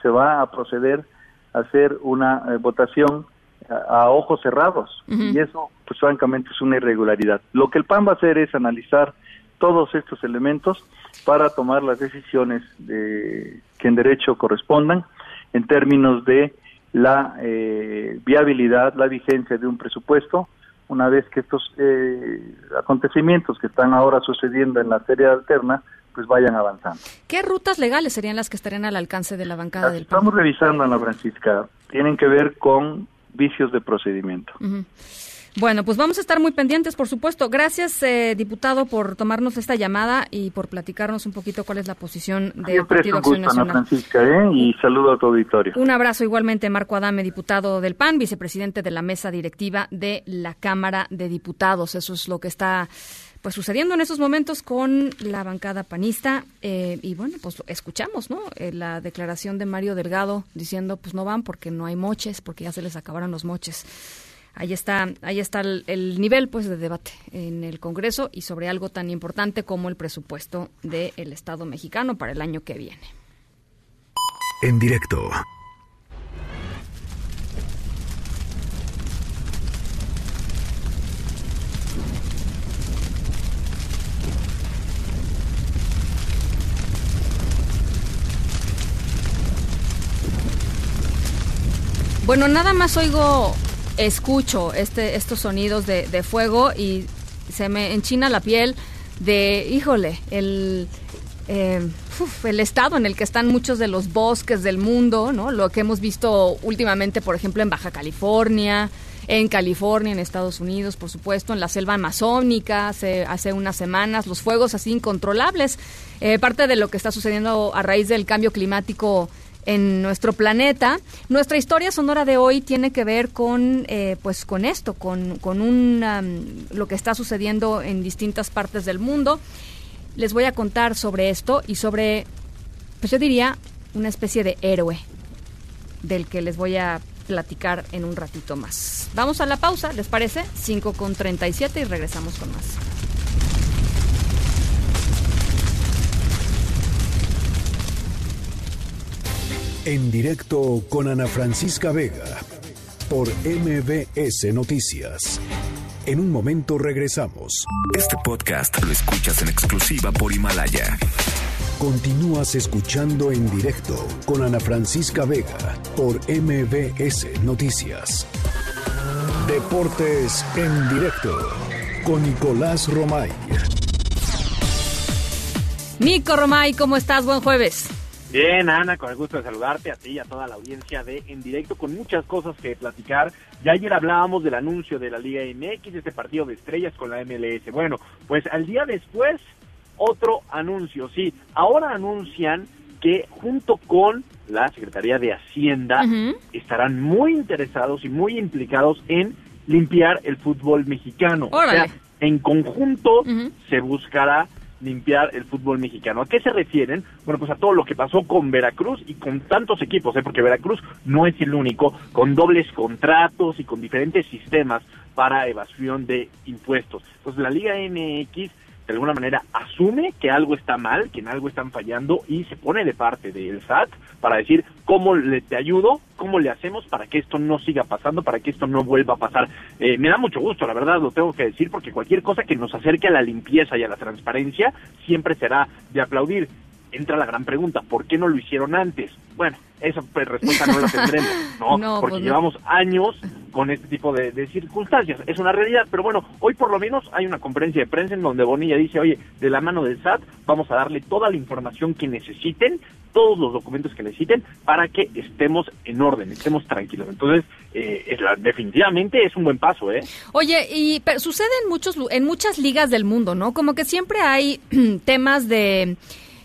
Se va a proceder hacer una eh, votación a, a ojos cerrados y eso pues francamente es una irregularidad. Lo que el PAN va a hacer es analizar todos estos elementos para tomar las decisiones de, que en derecho correspondan en términos de la eh, viabilidad, la vigencia de un presupuesto, una vez que estos eh, acontecimientos que están ahora sucediendo en la serie alterna pues vayan avanzando. ¿Qué rutas legales serían las que estarían al alcance de la bancada del PAN? Estamos revisando, Ana Francisca, tienen que ver con vicios de procedimiento. Bueno, pues vamos a estar muy pendientes, por supuesto. Gracias, eh, diputado, por tomarnos esta llamada y por platicarnos un poquito cuál es la posición del Siempre es Partido un Acción gusto, Ana Nacional. Francisca, ¿eh? y saludo a tu auditorio. Un abrazo igualmente, Marco Adame, diputado del PAN, vicepresidente de la mesa directiva de la Cámara de Diputados. Eso es lo que está pues sucediendo en esos momentos con la bancada panista eh, y bueno pues escuchamos no Eh, la declaración de Mario Delgado diciendo pues no van porque no hay moches porque ya se les acabaron los moches. Ahí está ahí está el, el nivel pues de debate en el Congreso y sobre algo tan importante como el presupuesto del Estado mexicano para el año que viene. En directo. Bueno, nada más oigo, escucho este, estos sonidos de, fuego y se me enchina la piel de, híjole, el, uf, el estado en el que están muchos de los bosques del mundo, ¿no? Lo que hemos visto últimamente, por ejemplo, en Baja California, en California, en Estados Unidos, por supuesto, en la selva amazónica, hace, hace unas semanas, los fuegos así incontrolables, eh, parte de lo que está sucediendo a raíz del cambio climático en nuestro planeta. Nuestra historia sonora de hoy tiene que ver con, eh, pues, con esto, con, con un, um, lo que está sucediendo en distintas partes del mundo. Les voy a contar sobre esto y sobre, pues yo diría, una especie de héroe del que les voy a platicar en un ratito más. Vamos a la pausa, ¿les parece? 5 con 37 y regresamos con más. En directo con Ana Francisca Vega por MBS Noticias. En un momento regresamos. Este podcast lo escuchas en exclusiva por Himalaya. Continúas escuchando en directo con Ana Francisca Vega por MBS Noticias. Deportes en directo con Nicolás Romay. Nico Romay, ¿cómo estás? Buen jueves. Bien, Ana, con el gusto de saludarte a ti y a toda la audiencia de En Directo, con muchas cosas que platicar. Ya ayer hablábamos del anuncio de la Liga MX, de este partido de estrellas con la MLS. Bueno, pues al día después, otro anuncio, sí. Ahora anuncian que junto con la Secretaría de Hacienda estarán muy interesados y muy implicados en limpiar el fútbol mexicano. Órale. O sea, en conjunto se buscará limpiar el fútbol mexicano. ¿A qué se refieren? Bueno, pues a todo lo que pasó con Veracruz y con tantos equipos, ¿eh? porque Veracruz no es el único, con dobles contratos y con diferentes sistemas para evasión de impuestos. Entonces la Liga MX de alguna manera asume que algo está mal, que en algo están fallando y se pone de parte del SAT para decir cómo le te ayudo, cómo le hacemos para que esto no siga pasando, para que esto no vuelva a pasar. Eh, me da mucho gusto, la verdad, lo tengo que decir, porque cualquier cosa que nos acerque a la limpieza y a la transparencia siempre será de aplaudir. Entra la gran pregunta, ¿por qué no lo hicieron antes? Bueno, esa pues, respuesta no la tendremos, ¿no? No, porque pues llevamos años con este tipo de, de circunstancias. Es una realidad, pero bueno, hoy por lo menos hay una conferencia de prensa en donde Bonilla dice, oye, de la mano del SAT vamos a darle toda la información que necesiten, todos los documentos que necesiten para que estemos en orden, estemos tranquilos. Entonces, eh, es la- definitivamente es un buen paso, ¿eh? Oye, y pero sucede en muchos en muchas ligas del mundo, ¿no? Como que siempre hay temas de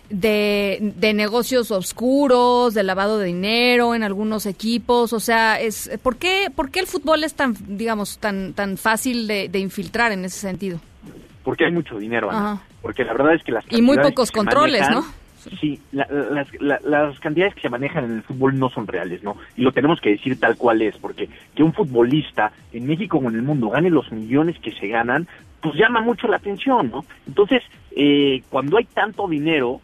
de, de negocios oscuros, de lavado de dinero en algunos equipos, o sea, es ¿por qué por qué el fútbol es tan digamos tan tan fácil de, de infiltrar en ese sentido? Porque hay mucho dinero, Ana. Porque la verdad es que las Y muy pocos controles, manejan- ¿no? Sí, la- las, la- las cantidades que se manejan en el fútbol no son reales, ¿no? Y lo tenemos que decir tal cual es, porque que un futbolista en México o en el mundo gane los millones que se ganan, pues llama mucho la atención, ¿no? Entonces, eh, cuando hay tanto dinero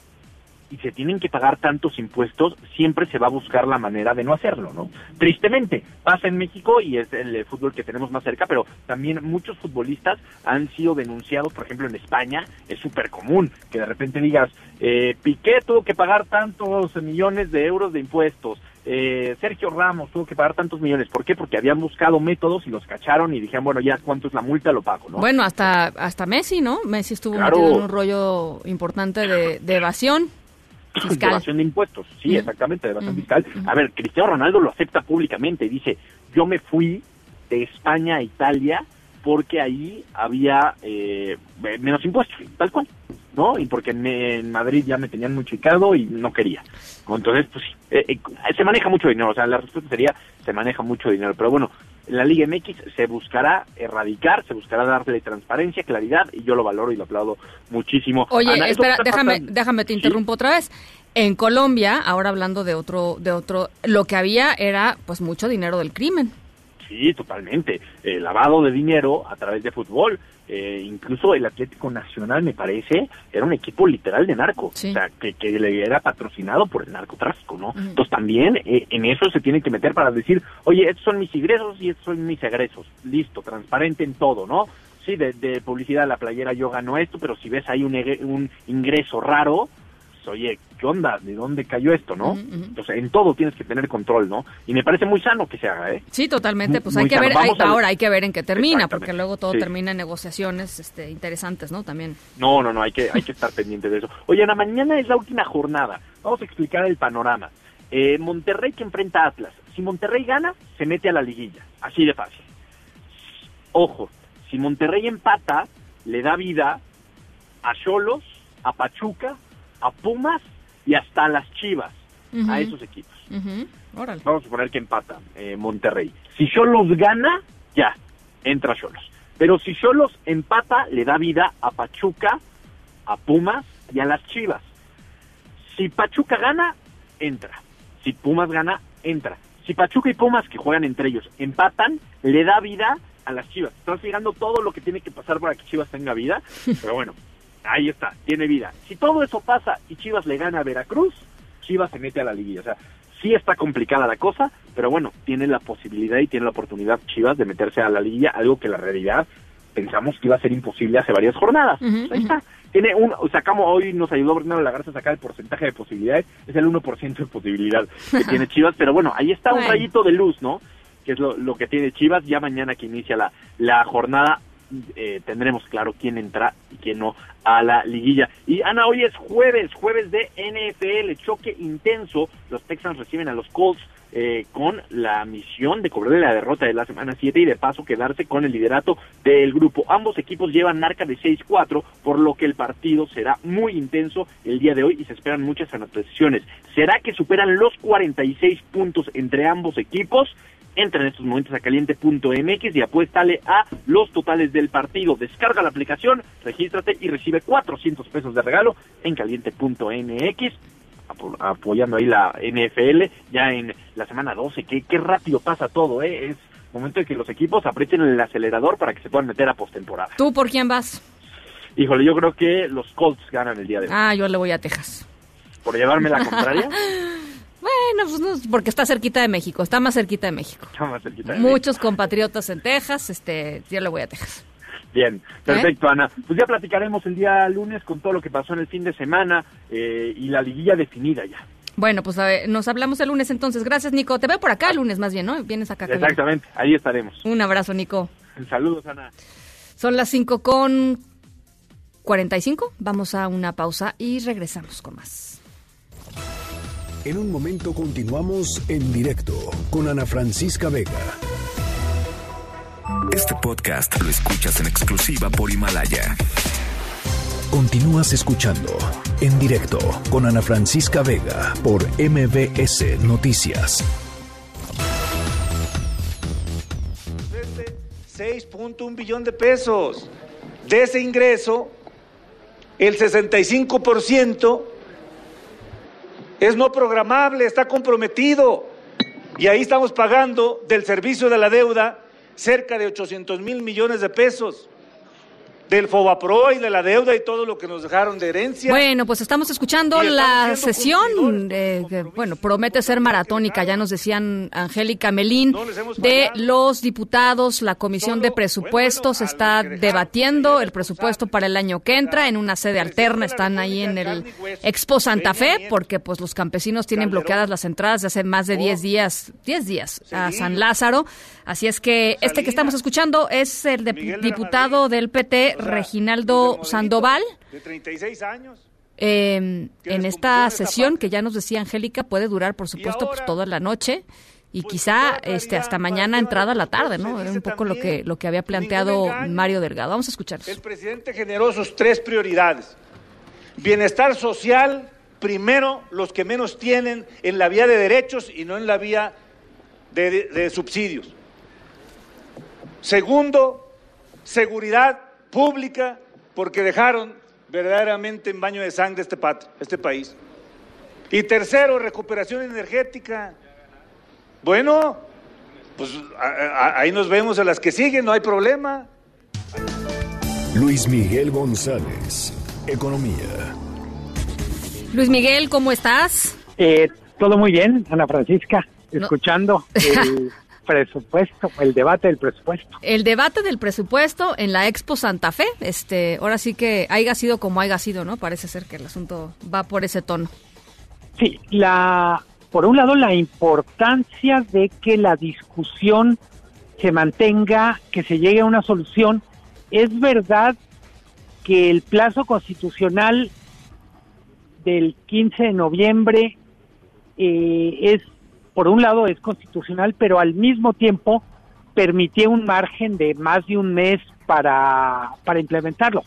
y se tienen que pagar tantos impuestos, siempre se va a buscar la manera de no hacerlo, ¿no? Tristemente, pasa en México y es el eh, fútbol que tenemos más cerca, pero también muchos futbolistas han sido denunciados, por ejemplo, en España es súper común que de repente digas, eh, Piqué tuvo que pagar tantos millones de euros de impuestos, eh, Sergio Ramos tuvo que pagar tantos millones. ¿Por qué? Porque habían buscado métodos y los cacharon y dijeron, bueno, ya cuánto es la multa, lo pago, ¿no? Bueno, hasta, hasta Messi, ¿no? Messi estuvo Claro. metido en un rollo importante de, de evasión de fiscal. evasión de impuestos, sí, exactamente, de evasión fiscal. A ver, Cristiano Ronaldo lo acepta públicamente y dice, yo me fui de España a Italia porque ahí había eh, menos impuestos, tal cual, ¿no? Y porque en, en Madrid ya me tenían muy chicado y no quería. Entonces, pues sí, eh, eh, se maneja mucho dinero, o sea, la respuesta sería, se maneja mucho dinero, pero bueno, en la Liga MX se buscará erradicar, se buscará darle transparencia, claridad, y yo lo valoro y lo aplaudo muchísimo. Oye, Ana, espera, déjame, pasando- déjame te interrumpo otra vez. En Colombia, ahora hablando de otro, de otro, lo que había era pues mucho dinero del crimen. Sí, totalmente. Eh, lavado de dinero a través de fútbol. Eh, incluso el Atlético Nacional, me parece, era un equipo literal de narco. O sea, que, que le era patrocinado por el narcotráfico, ¿no? Entonces también eh, en eso se tiene que meter para decir, oye, estos son mis ingresos y estos son mis egresos. Listo, transparente en todo, ¿no? Sí, de, de publicidad a la playera yo gano esto, pero si ves ahí un, un ingreso raro, oye, ¿qué onda? ¿De dónde cayó esto, no? Entonces, en todo tienes que tener control, ¿no? Y me parece muy sano que se haga, ¿eh? Sí, totalmente. Pues Muy hay que sano. ver, hay- ahora hay que ver en qué termina, porque luego todo Sí. termina en negociaciones este, interesantes, ¿no? También. No, no, no, hay que, hay que estar pendiente de eso. Oye, Ana, mañana es la última jornada. Vamos a explicar el panorama. Eh, Monterrey que enfrenta a Atlas. Si Monterrey gana, se mete a la liguilla. Así de fácil. Ojo, si Monterrey empata, le da vida a Cholos, a Pachuca, a Pumas y hasta a las Chivas, a esos equipos. Órale. Vamos a suponer que empata eh, Monterrey. Si Cholos gana, ya, entra Cholos. Pero si Cholos empata, le da vida a Pachuca, a Pumas y a las Chivas. Si Pachuca gana, entra. Si Pumas gana, entra. Si Pachuca y Pumas, que juegan entre ellos, empatan, le da vida a las Chivas. Estás fijando todo lo que tiene que pasar para que Chivas tenga vida. Pero bueno, ahí está, tiene vida. Si todo eso pasa y Chivas le gana a Veracruz, Chivas se mete a la liguilla. O sea, sí está complicada la cosa, pero bueno, tiene la posibilidad y tiene la oportunidad Chivas de meterse a la liguilla, algo que la realidad pensamos que iba a ser imposible hace varias jornadas. Ahí está. Tiene un, sacamos hoy, nos ayudó Bernardo Lagarza a sacar el porcentaje de posibilidades, es el 1% de posibilidad que tiene Chivas, pero bueno, ahí está un rayito de luz, ¿no? Que es lo, lo que tiene Chivas, ya mañana que inicia la, la jornada eh, tendremos claro quién entra y quién no a la liguilla. Y Ana, hoy es jueves, jueves de NFL, choque intenso. Los Texans reciben a los Colts eh, con la misión de cobrarle la derrota de la semana 7 y de paso quedarse con el liderato del grupo. Ambos equipos llevan marca de 6-4, por lo que el partido será muy intenso el día de hoy y se esperan muchas anotaciones. ¿Será que superan los 46 puntos entre ambos equipos? Entra en estos momentos a caliente.mx y apuéstale a los totales del partido. Descarga la aplicación, regístrate y recibe 400 pesos de regalo en caliente.mx apo- apoyando ahí la NFL ya en la semana 12. Qué, qué rápido pasa todo, ¿eh? Es momento de que los equipos aprieten el acelerador para que se puedan meter a postemporada. ¿Tú por quién vas? Híjole, yo creo que los Colts ganan el día de hoy. Ah, yo le voy a Texas. Por llevarme la contraria, Bueno, pues no, porque está cerquita de México, está más cerquita de México. está más cerquita de. Muchos compatriotas en Texas, este, yo le voy a Texas. Bien, perfecto, Ana. Pues ya platicaremos el día lunes con todo lo que pasó en el fin de semana eh, y la liguilla definida ya. Bueno, pues a ver, nos hablamos el lunes entonces. Gracias, Nico. Te veo por acá el lunes más bien, ¿no? Vienes acá. Exactamente, ahí estaremos. Un abrazo, Nico. Saludos, Ana. Son las 5 con 45. Vamos a una pausa y regresamos con más. En un momento continuamos en directo con Ana Francisca Vega. Este podcast lo escuchas en exclusiva por Himalaya. Continúas escuchando en directo con Ana Francisca Vega por MBS Noticias. 6.1 billón de pesos. De ese ingreso, el 65% es no programable, está comprometido. Y ahí estamos pagando del servicio de la deuda cerca de 800 mil millones de pesos. Del Fobapro y de la deuda y todo lo que nos dejaron de herencia. Bueno, pues estamos escuchando estamos la sesión, eh, que, bueno, promete ser maratónica, ya nos decían Angélica Melín, de los diputados, la Comisión de Presupuestos está debatiendo el presupuesto para el año que entra en una sede alterna, están ahí en el Expo Santa Fe, porque pues los campesinos tienen bloqueadas las entradas de hace más de 10 días, 10 días a San Lázaro, así es que este que estamos escuchando es el de- diputado del PT, Reginaldo Sandoval, De 36 años. eh, en esta sesión que ya nos decía Angélica puede durar, por supuesto, pues toda la noche y quizá este hasta mañana entrada a la tarde, ¿no? Era un poco lo que lo que había planteado Mario Delgado. Vamos a escuchar. El presidente generó sus tres prioridades. Bienestar social, primero los que menos tienen en la vía de derechos y no en la vía de, de- de subsidios. Segundo, seguridad pública, porque dejaron verdaderamente en baño de sangre este, pat- este país. Y tercero, recuperación energética. Bueno, pues a- a- ahí nos vemos a las que siguen, no hay problema. Luis Miguel González, Economía. Luis Miguel, ¿cómo estás? Eh, todo muy bien, Ana Francisca, No. escuchando el presupuesto, el debate del presupuesto. El debate del presupuesto en la Expo Santa Fe, este, ahora sí que haya sido como haya sido, ¿no? Parece ser que el asunto va por ese tono. Sí, la, por un lado, la importancia de que la discusión se mantenga, que se llegue a una solución. Es verdad que el plazo constitucional del 15 de noviembre eh, es, por un lado, es constitucional, pero al mismo tiempo permitía un margen de más de un mes para, para implementarlo.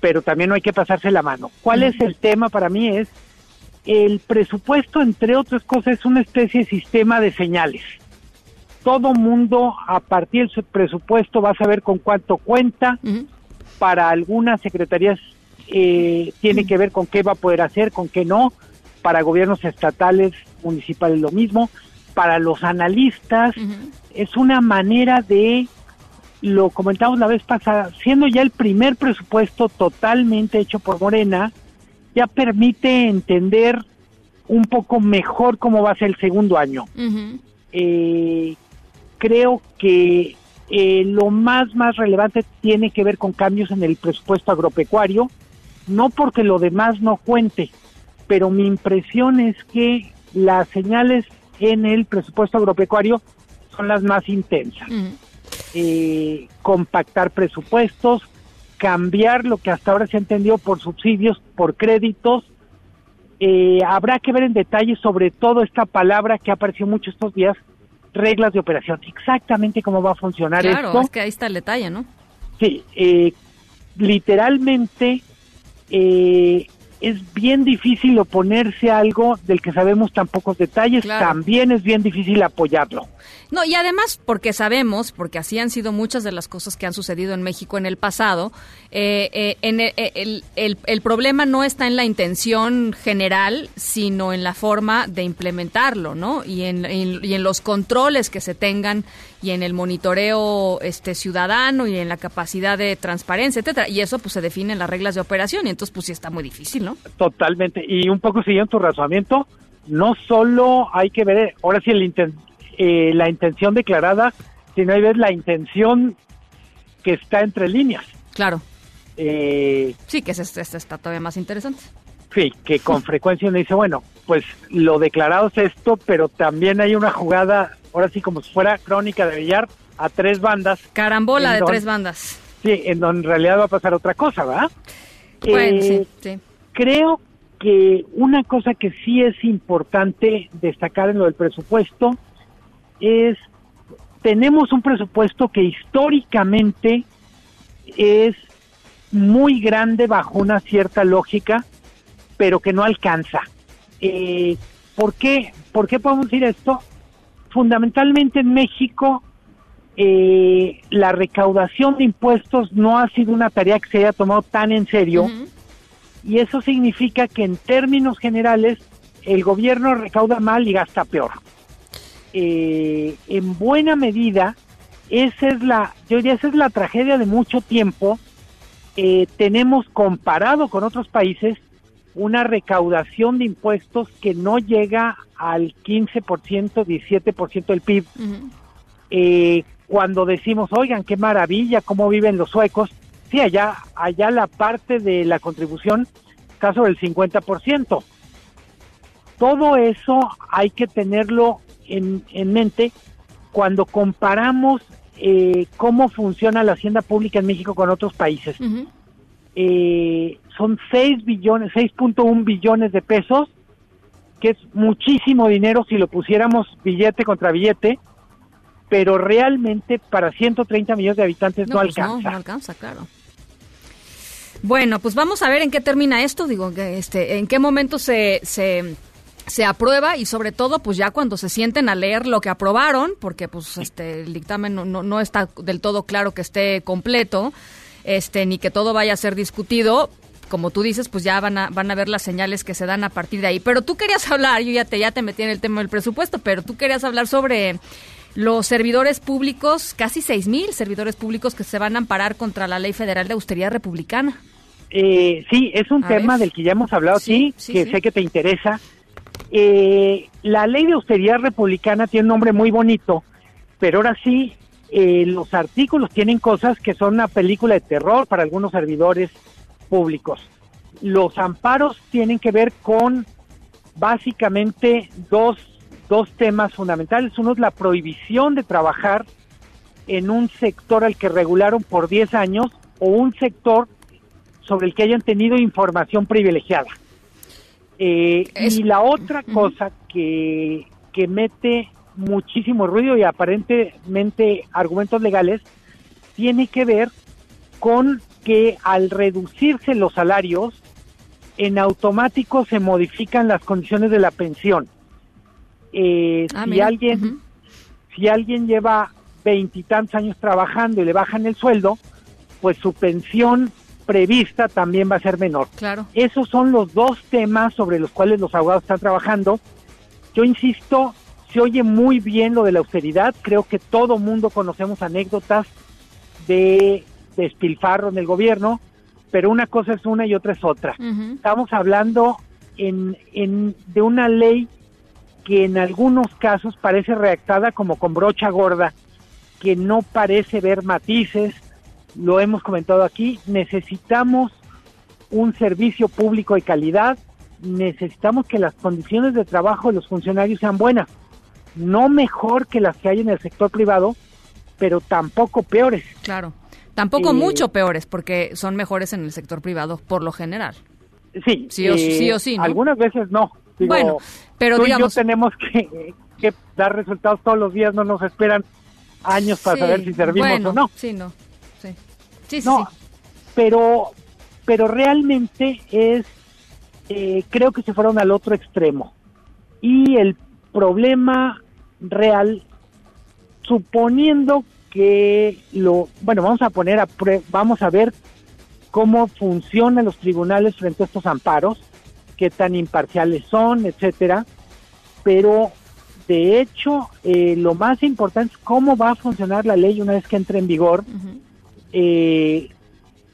Pero también no hay que pasarse la mano. ¿Cuál es el tema para mí? Es el presupuesto, entre otras cosas, es una especie de sistema de señales. Todo mundo a partir del presupuesto va a saber con cuánto cuenta. Para algunas secretarías eh, tiene que ver con qué va a poder hacer, con qué no. Para gobiernos estatales, municipales lo mismo. Para los analistas es una manera de, lo comentamos la vez pasada, siendo ya el primer presupuesto totalmente hecho por Morena, ya permite entender un poco mejor cómo va a ser el segundo año. Eh, creo que eh, lo más más relevante tiene que ver con cambios en el presupuesto agropecuario, no porque lo demás no cuente, pero mi impresión es que las señales en el presupuesto agropecuario son las más intensas. Eh, compactar presupuestos, cambiar lo que hasta ahora se ha entendido por subsidios, por créditos. Eh, habrá que ver en detalle sobre todo esta palabra que ha aparecido mucho estos días, reglas de operación, exactamente cómo va a funcionar Claro, esto. es que ahí está el detalle, ¿no? Sí, eh, literalmente eh, es bien difícil oponerse a algo del que sabemos tan pocos detalles, Claro. también es bien difícil apoyarlo. No, y además porque sabemos, porque así han sido muchas de las cosas que han sucedido en México en el pasado, eh, eh, en el, el- problema no está en la intención general, sino en la forma de implementarlo, ¿no? Y en, en- y en los controles que se tengan y en el monitoreo este ciudadano y en la capacidad de transparencia, etcétera. Y eso pues se define en las reglas de operación y entonces pues sí está muy difícil, ¿no? Totalmente. Y un poco siguiendo tu razonamiento, no solo hay que ver, ahora sí, el eh, la intención declarada, sino hay ver la intención que está entre líneas. Claro. Eh, Sí, que ese, ese está todavía más interesante. sí, que con frecuencia uno dice, bueno, pues lo declarado es esto, pero también hay una jugada, ahora sí como si fuera crónica de billar, a tres bandas. Carambola de tres bandas. Sí, en donde en realidad va a pasar otra cosa, ¿verdad? Bueno, Eh, sí, sí. Creo que una cosa que sí es importante destacar en lo del presupuesto es, tenemos un presupuesto que históricamente es muy grande bajo una cierta lógica, pero que no alcanza. Eh, ¿por, qué? ¿Por qué podemos decir esto? Fundamentalmente en México eh, la recaudación de impuestos no ha sido una tarea que se haya tomado tan en serio y eso significa que en términos generales el gobierno recauda mal y gasta peor. Eh, en buena medida, esa es la, yo diría, esa es la tragedia de mucho tiempo eh, tenemos comparado con otros países una recaudación de impuestos que no llega al 15%, 17% del PIB. Eh, cuando decimos, oigan, qué maravilla, cómo viven los suecos, sí, allá, allá la parte de la contribución está sobre el 50%. Todo eso hay que tenerlo en, en mente cuando comparamos eh, cómo funciona la hacienda pública en México con otros países. Eh, son 6 billones, 6.1 billones de pesos, que es muchísimo dinero si lo pusiéramos billete contra billete, pero realmente para 130 millones de habitantes no, pues alcanza. No, no alcanza, claro. Bueno, pues vamos a ver en qué termina esto, digo, este, en qué momento se, se, se aprueba y sobre todo, pues ya cuando se sienten a leer lo que aprobaron, porque pues este, el dictamen no, no, no está del todo claro que esté completo, este, ni que todo vaya a ser discutido, como tú dices, pues ya van a, van a ver las señales que se dan a partir de ahí. Pero tú querías hablar, yo ya te, ya te metí en el tema del presupuesto, pero tú querías hablar sobre los servidores públicos, casi seis mil servidores públicos que se van a amparar contra la Ley Federal de Austeridad Republicana. Eh, sí, es un A tema ver. del que ya hemos hablado, sí, sí, que sí. sé que te interesa. Eh, la ley de austeridad republicana tiene un nombre muy bonito, pero ahora sí, eh, los artículos tienen cosas que son una película de terror para algunos servidores públicos. Los amparos tienen que ver con básicamente dos, dos temas fundamentales. Uno es la prohibición de trabajar en un sector al que regularon por 10 años o un sector sobre el que hayan tenido información privilegiada. Eh, y la otra cosa que, que mete muchísimo ruido y aparentemente argumentos legales tiene que ver con que al reducirse los salarios, en automático se modifican las condiciones de la pensión. Eh, Ah, si mira, alguien si alguien lleva veintitantos años trabajando y le bajan el sueldo, pues su pensión prevista también va a ser menor. Claro. Esos son los dos temas sobre los cuales los abogados están trabajando. Yo insisto, se oye muy bien lo de la austeridad. Creo que todo mundo conocemos anécdotas de despilfarro en el gobierno, pero una cosa es una y otra es otra. Estamos hablando en, en, de una ley que en algunos casos parece redactada como con brocha gorda, que no parece ver matices, lo hemos comentado aquí, necesitamos un servicio público de calidad, necesitamos que las condiciones de trabajo de los funcionarios sean buenas, no mejor que las que hay en el sector privado, pero tampoco peores. Claro. Tampoco Eh, mucho peores, porque son mejores en el sector privado, por lo general. Sí, Sí o, eh, sí, o sí, ¿no? Algunas veces no. Digo, Bueno, pero tú digamos- y yo tenemos que, que dar resultados todos los días, no nos esperan años para Sí, saber si servimos bueno, o no. Sí, no. Sí, sí, sí. No, sí. pero, pero realmente es, eh, creo que se fueron al otro extremo. Y el problema real, suponiendo que lo, bueno, vamos a poner a prue- vamos a ver cómo funcionan los tribunales frente a estos amparos, qué tan imparciales son, etcétera, pero de hecho eh, lo más importante es cómo va a funcionar la ley una vez que entre en vigor. Eh,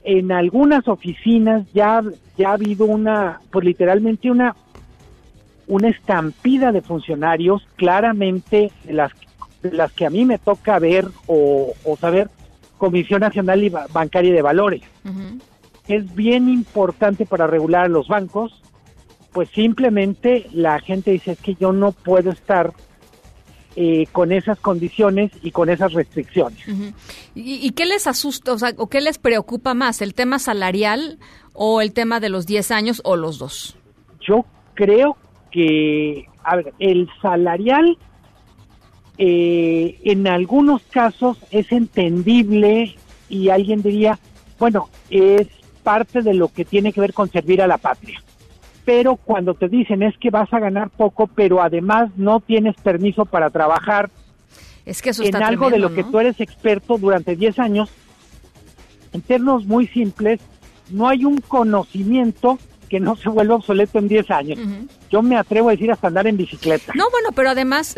en algunas oficinas ya, ya ha habido una, pues literalmente una, una estampida de funcionarios, claramente las, las que a mí me toca ver o, o saber, Comisión Nacional y Ba- Bancaria de Valores. Es bien importante para regular a los bancos, pues simplemente la gente dice es que yo no puedo estar eh, con esas condiciones y con esas restricciones. ¿Y, y qué les asusta, o sea, o qué les preocupa más, el tema salarial o el tema de los 10 años o los dos? Yo creo que, a ver, el salarial eh, en algunos casos es entendible y alguien diría, bueno, es parte de lo que tiene que ver con servir a la patria. Pero cuando te dicen es que vas a ganar poco, pero además no tienes permiso para trabajar Es que eso en está algo de lo que tú eres experto durante 10 años, en términos muy simples, no hay un conocimiento que no se vuelva obsoleto en 10 años. Yo me atrevo a decir hasta andar en bicicleta. No, bueno, pero además,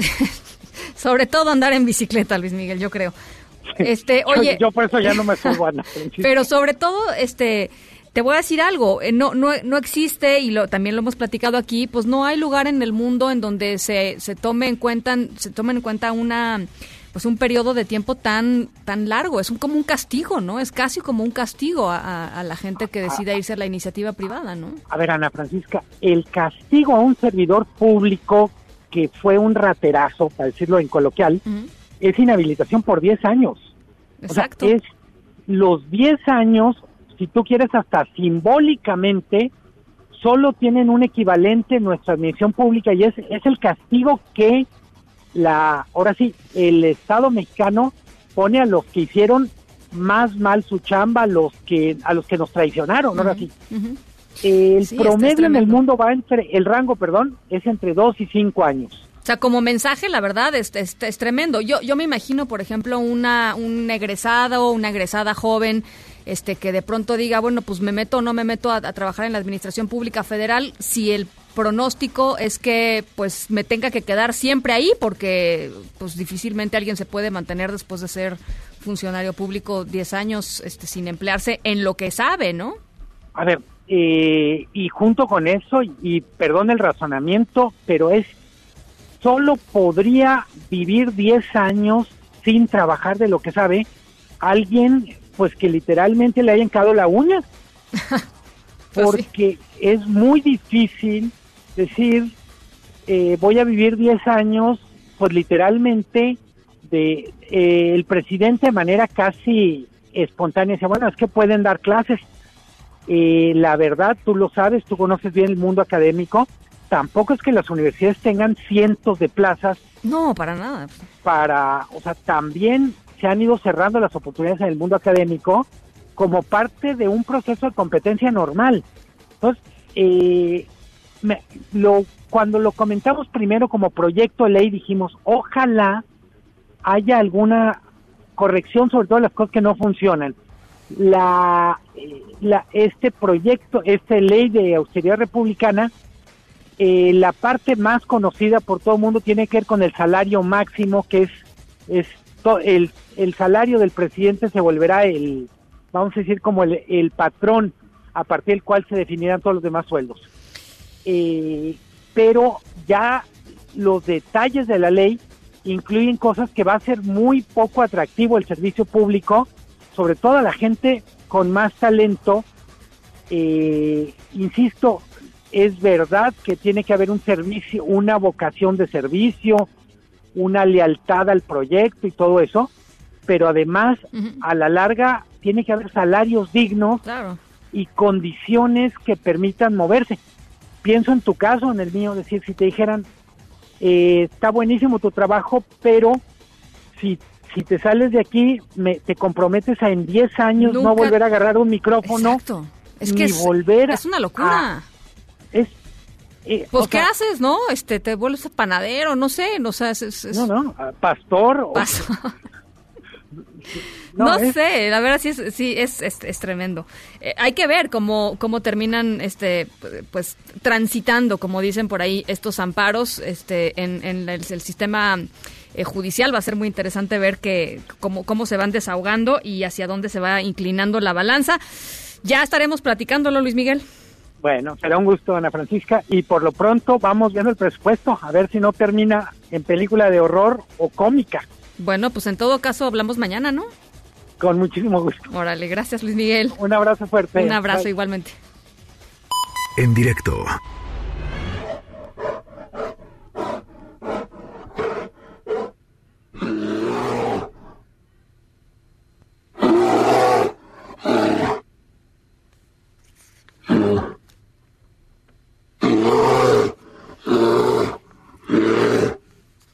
sobre todo andar en bicicleta, Luis Miguel, yo creo. Este, oye, yo, por eso ya no me subo Ana Francisca. Pero sobre todo, este, te voy a decir algo, eh, no, no, no existe, y lo, también lo hemos platicado aquí, pues no hay lugar en el mundo en donde se, se tome en cuenta, se tome en cuenta una pues un periodo de tiempo tan tan largo, es un, como un castigo, ¿no? Es casi como un castigo a, a la gente que decide irse a la iniciativa privada, ¿no? A ver, Ana Francisca, el castigo a un servidor público que fue un raterazo, para decirlo en coloquial, es inhabilitación por 10 años. Exacto. O sea, es los 10 años, si tú quieres hasta simbólicamente, solo tienen un equivalente en nuestra admisión pública y es, es el castigo que la, ahora sí, el Estado mexicano pone a los que hicieron más mal su chamba, a los que, a los que nos traicionaron, ahora sí. El Sí, promedio en el mundo va entre, el rango, perdón, es entre 2 y 5 años. O sea, como mensaje, la verdad, es, es, es tremendo. Yo, yo me imagino, por ejemplo, una, un egresado o una egresada joven este, que de pronto diga, bueno, pues me meto o no me meto a, trabajar en la Administración Pública Federal, si el pronóstico es que pues me tenga que quedar siempre ahí porque pues difícilmente alguien se puede mantener después de ser funcionario público 10 años este, sin emplearse en lo que sabe, ¿no? A ver, eh, y junto con eso, y perdón el razonamiento, pero es, solo podría vivir 10 años sin trabajar de lo que sabe alguien, pues que literalmente le hayan cado la uña. Porque es muy difícil decir, eh, voy a vivir 10 años, pues literalmente, de eh, el presidente de manera casi espontánea dice, bueno, es que pueden dar clases. Eh, la verdad, tú lo sabes, tú conoces bien el mundo académico, tampoco es que las universidades tengan cientos de plazas. No, para nada. Para, o sea, también se han ido cerrando las oportunidades en el mundo académico como parte de un proceso de competencia normal. Entonces, eh, me- lo, cuando lo comentamos primero como proyecto de ley, dijimos, ojalá haya alguna corrección sobre todo las cosas que no funcionan. La, eh, la, este proyecto, esta ley de austeridad republicana, eh, la parte más conocida por todo el mundo tiene que ver con el salario máximo, que es, el, el salario del presidente se volverá el, vamos a decir, como el, el patrón a partir del cual se definirán todos los demás sueldos. Eh, pero ya los detalles de la ley incluyen cosas que va a ser muy poco atractivo el servicio público, sobre todo a la gente con más talento. Eh, insisto, es verdad que tiene que haber un servicio, una vocación de servicio, una lealtad al proyecto y todo eso, pero además a la larga tiene que haber salarios dignos y condiciones que permitan moverse. Pienso en tu caso, en el mío, decir, si te dijeran, eh, está buenísimo tu trabajo, pero si, si te sales de aquí, me, te comprometes a en 10 años no Nunca- volver a agarrar un micrófono, Exacto. Es ni que es, volver es una locura. a- es, Pues, ¿qué sea, haces, no? Este, te vuelves panadero, no sé, no sé, es, es- es- No, no, a pastor. o- No, No, es- sé, la verdad sí es, sí, es, es, es tremendo. Eh, hay que ver cómo, cómo terminan este pues transitando, como dicen por ahí, estos amparos este en, en el, el sistema eh, judicial. Va a ser muy interesante ver que cómo, cómo se van desahogando y hacia dónde se va inclinando la balanza. Ya estaremos platicándolo, Luis Miguel. Bueno, será un gusto, Ana Francisca. Y por lo pronto vamos viendo el presupuesto, a ver si no termina en película de horror o cómica. Bueno, pues en todo caso hablamos mañana, ¿no? Con muchísimo gusto. Órale, gracias Luis Miguel. Un abrazo fuerte. Un abrazo Bye. igualmente. En directo.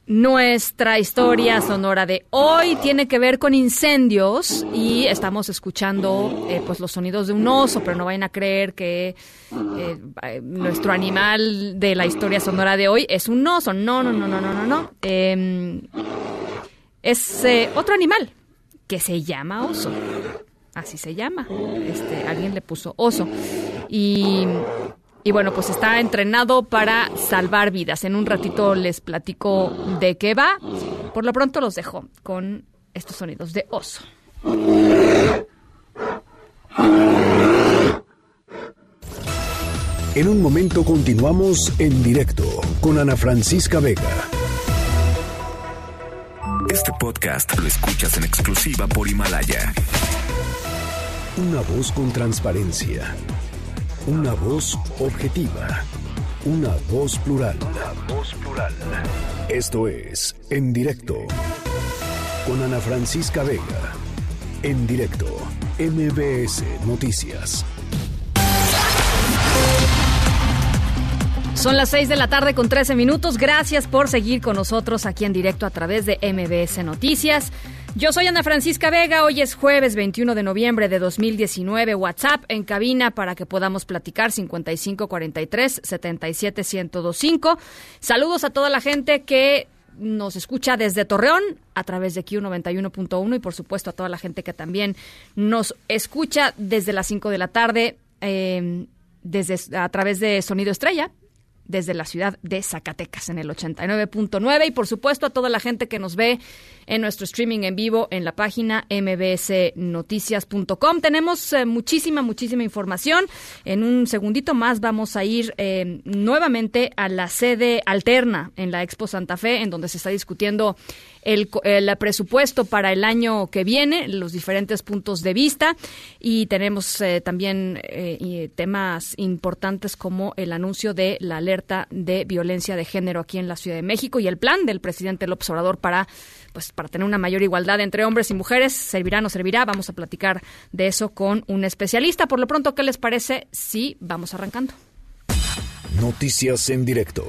Nuestra historia sonora de hoy tiene que ver con incendios y estamos escuchando eh, pues los sonidos de un oso, pero no vayan a creer que eh, eh, nuestro animal de la historia sonora de hoy es un oso. No, no, no, no, no, no, no. Eh, es otro animal que se llama oso. Así se llama. Este, alguien le puso oso. Y y bueno, pues está entrenado para salvar vidas. En un ratito les platico de qué va. Por lo pronto los dejo con estos sonidos de oso. En un momento continuamos en directo con Ana Francisca Vega. Este podcast lo escuchas en exclusiva por Himalaya. Una voz con transparencia. Una voz objetiva. Una voz plural. Una voz plural. Esto es En Directo con Ana Francisca Vega. En directo, MBS Noticias. Son las 6 de la tarde con 13 minutos. Gracias por seguir con nosotros aquí en directo a través de MBS Noticias. Yo soy Ana Francisca Vega, hoy es jueves 21 de noviembre de 2019, WhatsApp en cabina para que podamos platicar 5543 77 Saludos a toda la gente que nos escucha desde Torreón a través de Q91.1 y por supuesto a toda la gente que también nos escucha desde las 5 de la tarde eh, desde, a través de Sonido Estrella desde la ciudad de Zacatecas en el 89.9 y por supuesto a toda la gente que nos ve en nuestro streaming en vivo en la página mbsnoticias.com. Tenemos eh, muchísima, muchísima información. En un segundito más vamos a ir eh, nuevamente a la sede alterna en la Expo Santa Fe, en donde se está discutiendo el, presupuesto para el año que viene, los diferentes puntos de vista y tenemos eh, también temas importantes como el anuncio de la alerta de violencia de género aquí en la Ciudad de México y el plan del presidente López Obrador para pues para tener una mayor igualdad entre hombres y mujeres, servirá o no servirá. Vamos a platicar de eso con un especialista. Por lo pronto, ¿qué les parece si vamos arrancando? Noticias en directo.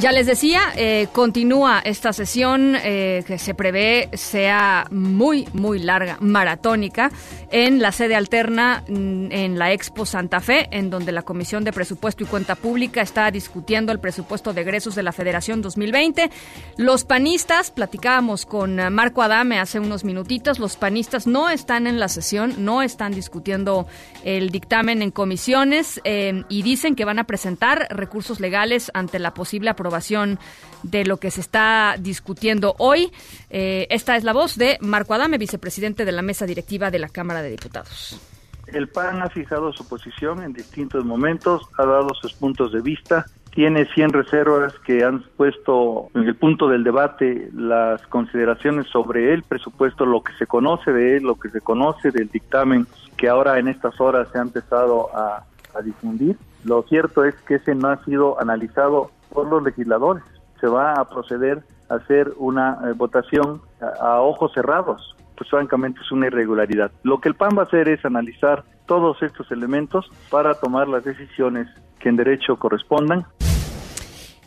Ya les decía, eh, continúa esta sesión eh, que se prevé sea muy, muy larga, maratónica, en la sede alterna mm, en la Expo Santa Fe, en donde la Comisión de Presupuesto y Cuenta Pública está discutiendo el presupuesto de egresos de la Federación 2020. Los panistas, platicábamos con Marco Adame hace unos minutitos, los panistas no están en la sesión, no están discutiendo el dictamen en comisiones eh, y dicen que van a presentar recursos legales ante la posible aprobación aprobación de lo que se está discutiendo hoy. Eh, esta es la voz de Marco Adame, vicepresidente de la mesa directiva de la Cámara de Diputados. El PAN ha fijado su posición en distintos momentos, ha dado sus puntos de vista, tiene 100 reservas que han puesto en el punto del debate las consideraciones sobre el presupuesto, lo que se conoce de él, lo que se conoce del dictamen que ahora en estas horas se ha empezado a, a difundir. Lo cierto es que ese no ha sido analizado por los legisladores. Se va a proceder a hacer una eh, votación a, ojos cerrados. Pues francamente es una irregularidad. Lo que el PAN va a hacer es analizar todos estos elementos para tomar las decisiones que en derecho correspondan.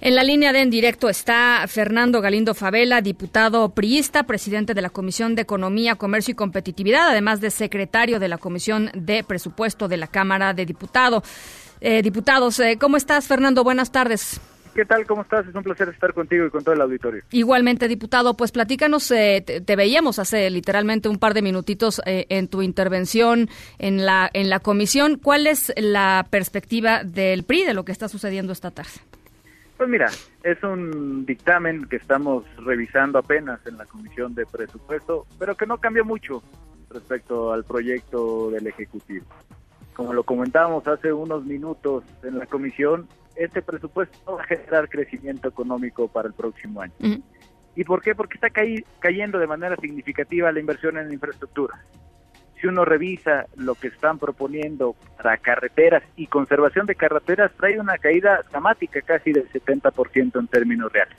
En la línea de en directo está Fernando Galindo Favela, diputado priista, presidente de la Comisión de Economía, Comercio y Competitividad, además de secretario de la Comisión de Presupuesto de la Cámara de Diputados. Eh, diputados, eh, ¿cómo estás, Fernando? Buenas tardes. ¿Qué tal? ¿Cómo estás? Es un placer estar contigo y con todo el auditorio. Igualmente, diputado, pues platícanos, eh, te, veíamos hace literalmente un par de minutitos eh, en tu intervención en la, en la comisión. ¿Cuál es la perspectiva del PRI de lo que está sucediendo esta tarde? Pues mira, es un dictamen que estamos revisando apenas en la Comisión de Presupuesto, pero que no cambió mucho respecto al proyecto del Ejecutivo. Como lo comentábamos hace unos minutos en la comisión, este presupuesto va a generar crecimiento económico para el próximo año. ¿Y por qué? Porque está cayendo de manera significativa la inversión en infraestructura. Si uno revisa lo que están proponiendo para carreteras y conservación de carreteras, trae una caída dramática casi del 70% en términos reales.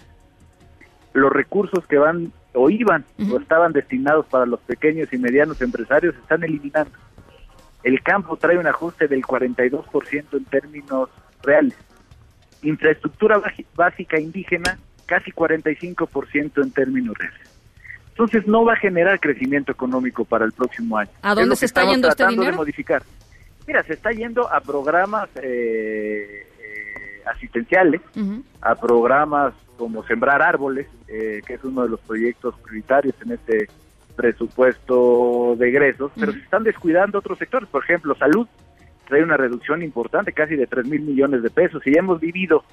Los recursos que van o iban o estaban destinados para los pequeños y medianos empresarios se están eliminando. El campo trae un ajuste del 42% en términos reales infraestructura básica indígena casi 45% en términos reales. Entonces no va a generar crecimiento económico para el próximo año. ¿A dónde se está yendo este dinero? De modificar. Mira, se está yendo a programas eh, eh, asistenciales, a programas como sembrar árboles, eh, que es uno de los proyectos prioritarios en este presupuesto de egresos, pero se están descuidando otros sectores, por ejemplo, salud trae una reducción importante, casi de 3 mil millones de pesos, y hemos vivido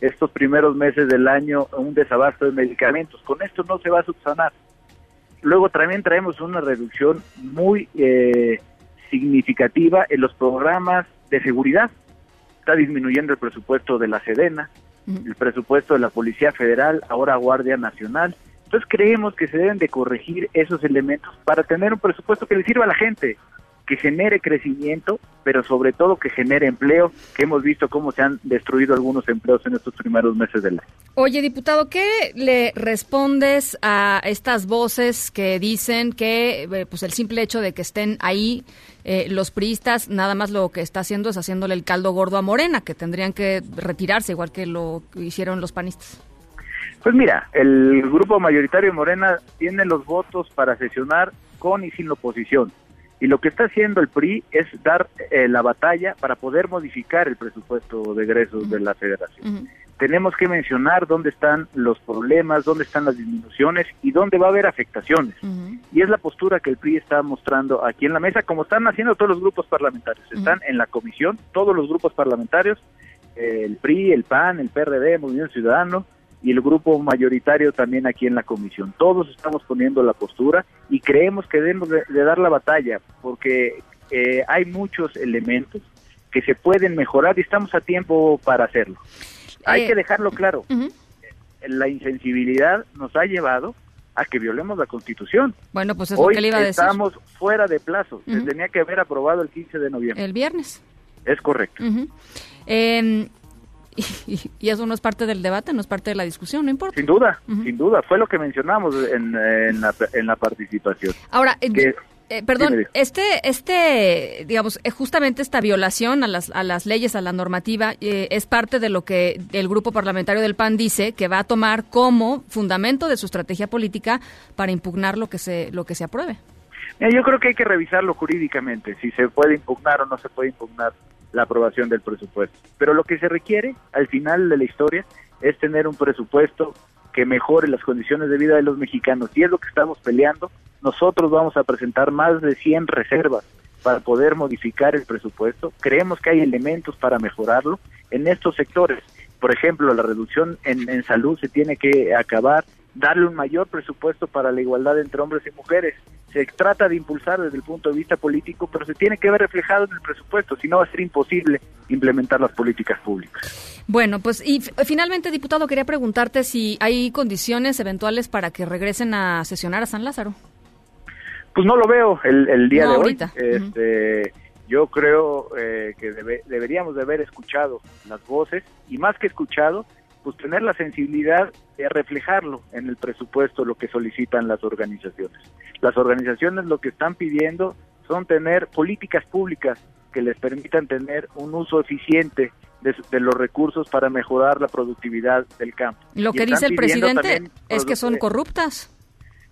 estos primeros meses del año un desabasto de medicamentos. Con esto no se va a subsanar. luego también traemos una reducción muy eh, significativa en los programas de seguridad. Está disminuyendo el presupuesto de la Sedena, el presupuesto de la Policía Federal, ahora Guardia Nacional. Entonces creemos que se deben de corregir esos elementos para tener un presupuesto que le sirva a la gente, que genere crecimiento, pero sobre todo que genere empleo, que hemos visto cómo se han destruido algunos empleos en estos primeros meses del año. Oye, diputado, ¿qué le respondes a estas voces que dicen que eh, pues el simple hecho de que estén ahí eh, los priistas, nada más lo que está haciendo es haciéndole el caldo gordo a Morena, que tendrían que retirarse igual que lo hicieron los panistas? Pues mira, el grupo mayoritario de Morena tiene los votos para sesionar con y sin la oposición. Y lo que está haciendo el PRI es dar eh, la batalla para poder modificar el presupuesto de egresos de la federación. Tenemos que mencionar dónde están los problemas, dónde están las disminuciones y dónde va a haber afectaciones. Y es la postura que el PRI está mostrando aquí en la mesa, como están haciendo todos los grupos parlamentarios. Están en la comisión, todos los grupos parlamentarios, eh, el PRI, el PAN, el PRD, Movimiento Ciudadano, y el grupo mayoritario también aquí en la comisión. Todos estamos poniendo la postura y creemos que debemos de, dar la batalla porque eh, hay muchos elementos que se pueden mejorar y estamos a tiempo para hacerlo. Hay Eh, que dejarlo claro. La insensibilidad nos ha llevado a que violemos la Constitución. Bueno, pues es lo Hoy que le iba a decir. estamos fuera de plazo. Se tenía que haber aprobado el 15 de noviembre. El viernes. Es correcto. Ujú. Eh, y, y eso no es parte del debate, no es parte de la discusión, no importa. Sin duda, sin duda. Fue lo que mencionamos en, en, la, en la participación. Ahora, eh, Que- eh, perdón, este, este, digamos, eh, justamente esta violación a las, a las leyes, a la normativa, eh, es parte de lo que el grupo parlamentario del PAN dice que va a tomar como fundamento de su estrategia política para impugnar lo que se, lo que se apruebe. Mira, yo creo que hay que revisarlo jurídicamente, si se puede impugnar o no se puede impugnar la aprobación del presupuesto. Pero lo que se requiere al final de la historia es tener un presupuesto que mejore las condiciones de vida de los mexicanos. Y es lo que estamos peleando. Nosotros vamos a presentar más de 100 reservas para poder modificar el presupuesto. Creemos que hay elementos para mejorarlo en estos sectores. Por ejemplo, la reducción en, en salud se tiene que acabar, darle un mayor presupuesto para la igualdad entre hombres y mujeres. Se trata de impulsar desde el punto de vista político, pero se tiene que ver reflejado en el presupuesto, si no va a ser imposible implementar las políticas públicas. Bueno, pues y finalmente, diputado, quería preguntarte si hay condiciones eventuales para que regresen a sesionar a San Lázaro. Pues no lo veo el, el día No, de ahorita. hoy. Este, Yo creo eh, que debe- deberíamos de haber escuchado las voces y más que escuchado, pues tener la sensibilidad de reflejarlo en el presupuesto, lo que solicitan las organizaciones. Las organizaciones lo que están pidiendo son tener políticas públicas que les permitan tener un uso eficiente de, de los recursos para mejorar la productividad del campo. Lo que dice el presidente es que son corruptas.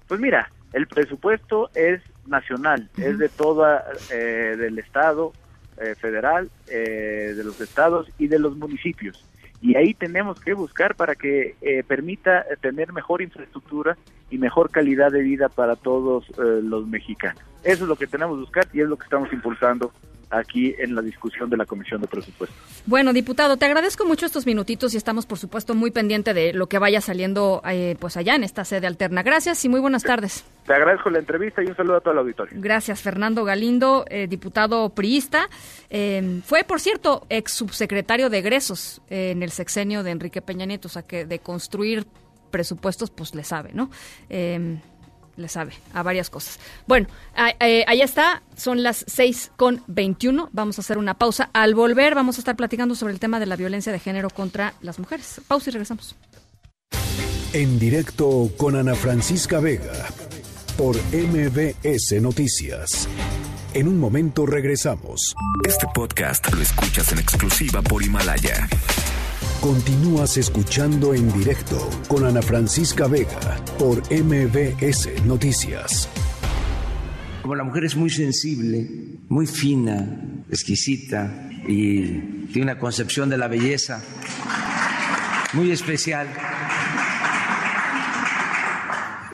pues mira, el presupuesto es nacional, es de toda, eh, del Estado eh, federal, eh, de los estados y de los municipios. Y ahí tenemos que buscar para que eh, permita tener mejor infraestructura y mejor calidad de vida para todos eh, los mexicanos. Eso es lo que tenemos que buscar y es lo que estamos impulsando aquí en la discusión de la Comisión de Presupuestos. Bueno, diputado, te agradezco mucho estos minutitos y estamos, por supuesto, muy pendiente de lo que vaya saliendo eh, pues allá en esta sede alterna. Gracias y muy buenas tardes. Te agradezco la entrevista y un saludo a todo el auditorio. Gracias, Fernando Galindo, eh, diputado priista. Eh, fue, por cierto, ex subsecretario de egresos eh, en el sexenio de Enrique Peña Nieto, o sea que de construir presupuestos, pues le sabe, ¿no? Le sabe a varias cosas. Bueno, eh, ahí está, son las 6 con 21. Vamos a hacer una pausa. Al volver, vamos a estar platicando sobre el tema de la violencia de género contra las mujeres. Pausa y regresamos. En directo con Ana Francisca Vega por MBS Noticias. En un momento regresamos. Este podcast lo escuchas en exclusiva por Himalaya. Continúas escuchando en directo con Ana Francisca Vega por MBS Noticias. Como la mujer es muy sensible, muy fina, exquisita y tiene una concepción de la belleza muy especial,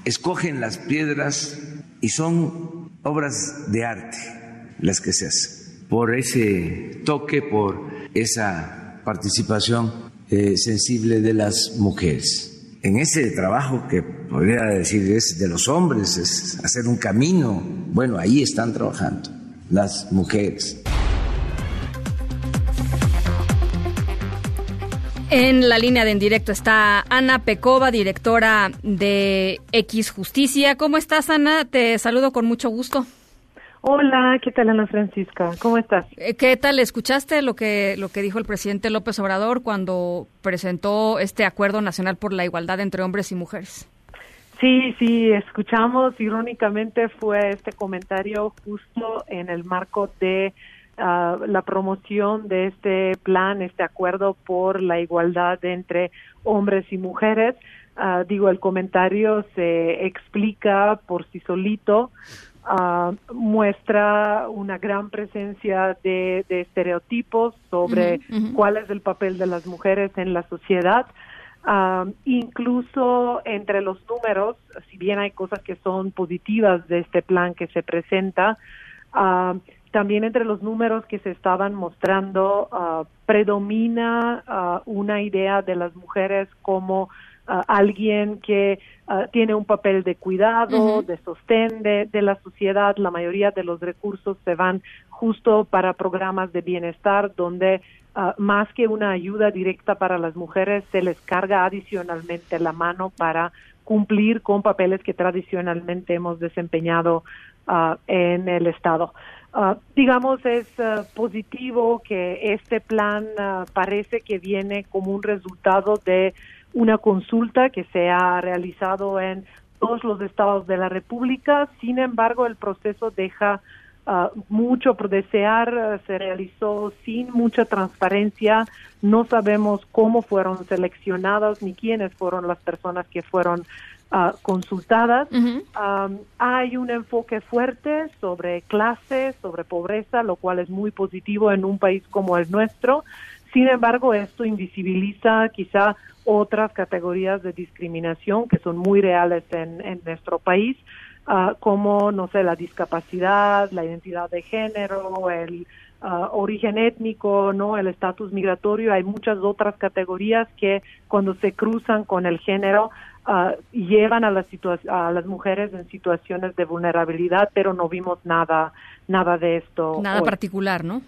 escogen las piedras y son obras de arte las que se hacen. Por ese toque, por esa participación eh, sensible de las mujeres. En ese trabajo que podría decir es de los hombres, es hacer un camino. Bueno, ahí están trabajando las mujeres. En la línea de en directo está Ana Pecova, directora de X Justicia. ¿Cómo estás, Ana? Te saludo con mucho gusto. Hola, ¿qué tal Ana Francisca? ¿Cómo estás? Eh, ¿Qué tal? ¿Escuchaste lo que lo que dijo el presidente López Obrador cuando presentó este acuerdo nacional por la igualdad entre hombres y mujeres? Sí, sí, escuchamos. Irónicamente fue este comentario justo en el marco de uh, la promoción de este plan, este acuerdo por la igualdad entre hombres y mujeres. Uh, digo, el comentario se explica por sí solito. Uh, muestra una gran presencia de, de estereotipos sobre cuál es el papel de las mujeres en la sociedad. Um, incluso entre los números, si bien hay cosas que son positivas de este plan que se presenta, um, también entre los números que se estaban mostrando uh, predomina uh, una idea de las mujeres como uh, alguien que uh, tiene un papel de cuidado, de sostén de, de la sociedad. La mayoría de los recursos se van justo para programas de bienestar donde uh, más que una ayuda directa para las mujeres se les carga adicionalmente la mano para cumplir con papeles que tradicionalmente hemos desempeñado uh, en el Estado. Uh, digamos, es uh, positivo que este plan uh, parece que viene como un resultado de una consulta que se ha realizado en todos los estados de la República. Sin embargo, el proceso deja uh, mucho por desear. Se realizó sin mucha transparencia. No sabemos cómo fueron seleccionadas ni quiénes fueron las personas que fueron uh, consultadas. Um, hay un enfoque fuerte sobre clase, sobre pobreza, lo cual es muy positivo en un país como el nuestro. Sin embargo, esto invisibiliza quizá otras categorías de discriminación que son muy reales en, en nuestro país, ah, como, no sé, la discapacidad, la identidad de género, el ah, origen étnico, no, el estatus migratorio. Hay muchas otras categorías que cuando se cruzan con el género ah, llevan a las, situa- a las mujeres en situaciones de vulnerabilidad, pero no vimos nada, nada de esto. Nada hoy. particular, ¿no?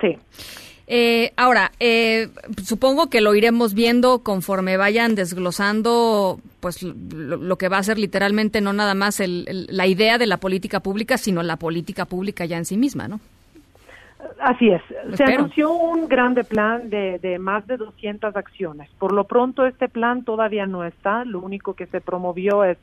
Sí. Eh, ahora, eh, supongo que lo iremos viendo conforme vayan desglosando pues lo, lo que va a ser literalmente no nada más el- el- la idea de la política pública, sino la política pública ya en sí misma, ¿no? Así es. Lo Se espero. anunció un grande plan de, de más de 200 acciones. Por lo pronto, este plan todavía no está. Lo único que se promovió es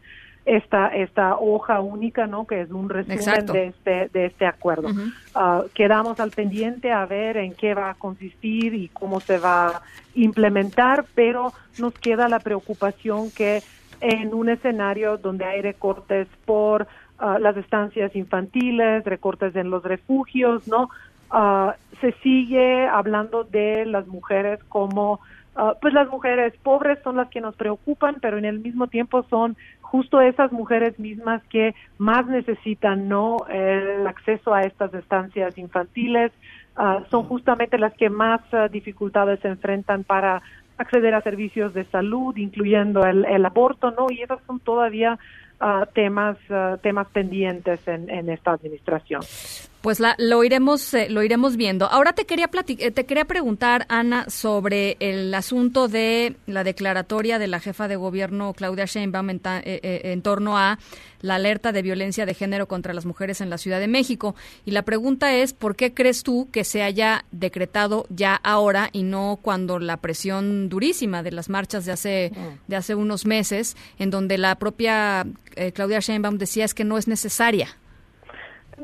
esta esta hoja única, ¿no? Que es un resumen Exacto. de este de este acuerdo. Ah, quedamos al pendiente a ver en qué va a consistir y cómo se va a implementar, pero nos queda la preocupación que en un escenario donde hay recortes por ah, las estancias infantiles, recortes en los refugios, ¿no? Ah, se sigue hablando de las mujeres como ah, pues las mujeres pobres son las que nos preocupan, pero en el mismo tiempo son justo esas mujeres mismas que más necesitan no el acceso a estas estancias infantiles, ah, son justamente las que más ah, dificultades se enfrentan para acceder a servicios de salud, incluyendo el, el aborto, ¿no? Y esos son todavía ah, temas ah, temas pendientes en, en esta administración. Pues la, lo iremos eh, lo iremos viendo. Ahora te quería eh, te quería preguntar Ana sobre el asunto de la declaratoria de la jefa de gobierno Claudia Sheinbaum en, ta- eh, eh, en torno a la alerta de violencia de género contra las mujeres en la Ciudad de México y la pregunta es ¿por qué crees tú que se haya decretado ya ahora y no cuando la presión durísima de las marchas de hace de hace unos meses en donde la propia eh, Claudia Sheinbaum decía es que no es necesaria?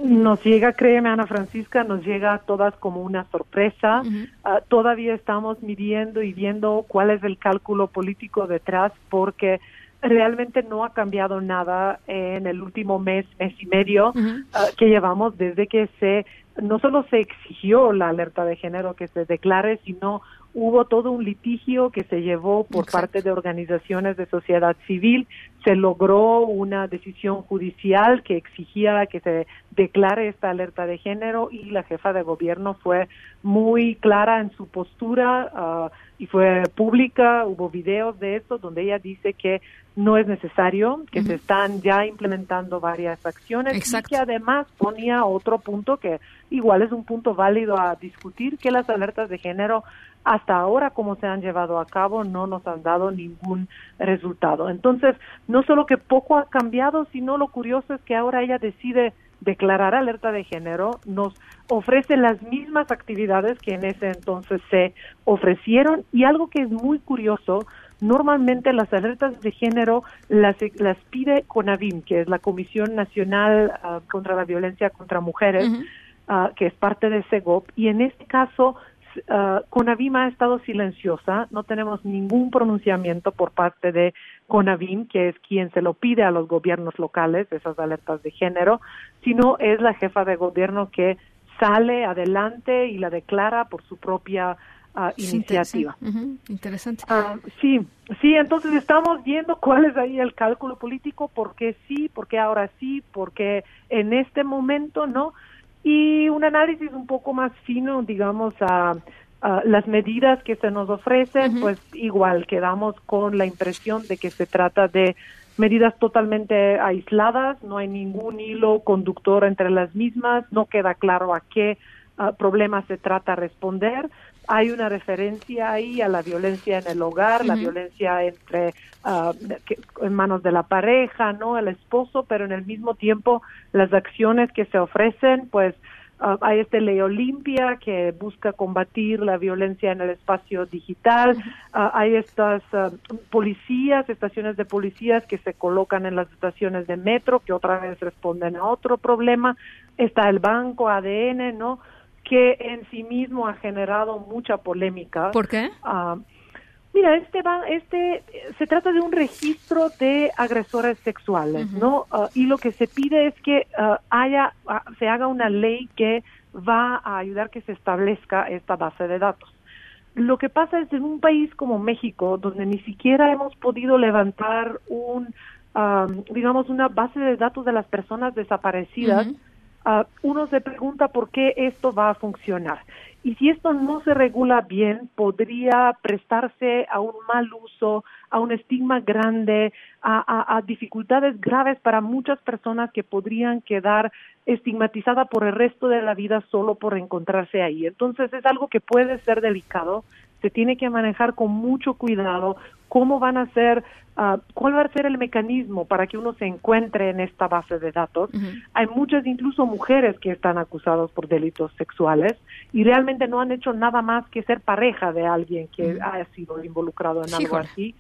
Nos llega, créeme Ana Francisca, nos llega a todas como una sorpresa. Ah, todavía estamos midiendo y viendo cuál es el cálculo político detrás porque realmente no ha cambiado nada en el último mes, mes y medio ah, que llevamos desde que se no solo se exigió la alerta de género que se declare, sino hubo todo un litigio que se llevó por parte de organizaciones de sociedad civil, se logró una decisión judicial que exigía que se declare esta alerta de género y la jefa de gobierno fue muy clara en su postura ah, y fue pública, hubo videos de esto donde ella dice que no es necesario, que se están ya implementando varias acciones y que además ponía otro punto que igual es un punto válido a discutir, que las alertas de género hasta ahora como se han llevado a cabo no nos han dado ningún resultado. Entonces, no solo que poco ha cambiado, sino lo curioso es que ahora ella decide declarar alerta de género, nos ofrece las mismas actividades que en ese entonces se ofrecieron y algo que es muy curioso, normalmente las alertas de género las, las pide CONAVIM, que es la Comisión Nacional ah, contra la Violencia contra Mujeres, ah, que es parte de SEGOP, y en este caso uh, CONAVIM ha estado silenciosa, no tenemos ningún pronunciamiento por parte de CONAVIM, que es quien se lo pide a los gobiernos locales, esas alertas de género, sino es la jefa de gobierno que sale adelante y la declara por su propia uh, iniciativa. Interesante. Uh, sí, sí, entonces estamos viendo cuál es ahí el cálculo político, por qué sí, por qué ahora sí, por qué en este momento no y un análisis un poco más fino, digamos, a, las medidas que se nos ofrecen, pues igual quedamos con la impresión de que se trata de medidas totalmente aisladas, no hay ningún hilo conductor entre las mismas, no queda claro a qué problema se trata responder, hay una referencia ahí a la violencia en el hogar, la violencia entre uh, en manos de la pareja, no el esposo, pero en el mismo tiempo las acciones que se ofrecen, pues uh, hay este ley Olimpia que busca combatir la violencia en el espacio digital, uh, hay estas policías, estaciones de policías que se colocan en las estaciones de metro que otra vez responden a otro problema, está el banco ADN, ¿no? Que en sí mismo ha generado mucha polémica. ¿Por qué? Ah, mira, este va, este se trata de un registro de agresores sexuales, ¿no? Ah, y lo que se pide es que ah, haya se haga una ley que va a ayudar que se establezca esta base de datos. Lo que pasa es en un país como México, donde ni siquiera hemos podido levantar un, digamos, una base de datos de las personas desaparecidas, Ah, uno se pregunta por qué esto va a funcionar. Y si esto no se regula bien, podría prestarse a un mal uso, a un estigma grande, a, dificultades graves para muchas personas que podrían quedar estigmatizadas por el resto de la vida solo por encontrarse ahí. Entonces es algo que puede ser delicado, se tiene que manejar con mucho cuidado, cómo van a ser, uh, cuál va a ser el mecanismo para que uno se encuentre en esta base de datos. Hay muchas, incluso mujeres, que están acusadas por delitos sexuales y realmente no han hecho nada más que ser pareja de alguien que ha sido involucrado en algo así.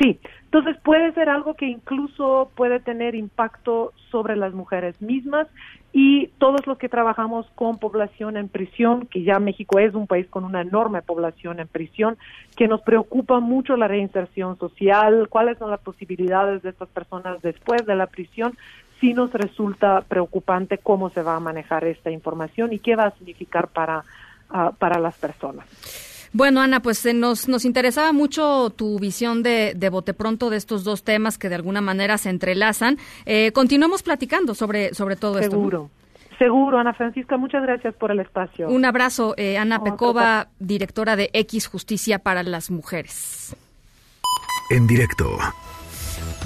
Sí, entonces puede ser algo que incluso puede tener impacto sobre las mujeres mismas y todos los que trabajamos con población en prisión, que ya México es un país con una enorme población en prisión, que nos preocupa mucho la reinserción social, cuáles son las posibilidades de estas personas después de la prisión, si nos resulta preocupante cómo se va a manejar esta información y qué va a significar para, ah, para las personas. Bueno, Ana, pues eh, nos, nos interesaba mucho tu visión de, de bote pronto de estos dos temas que de alguna manera se entrelazan. Eh, continuamos platicando sobre, sobre todo esto. Seguro. Seguro, Ana Francisca, muchas gracias por el espacio. Un abrazo, eh, Ana Pecova, directora de X Justicia para las Mujeres. En directo.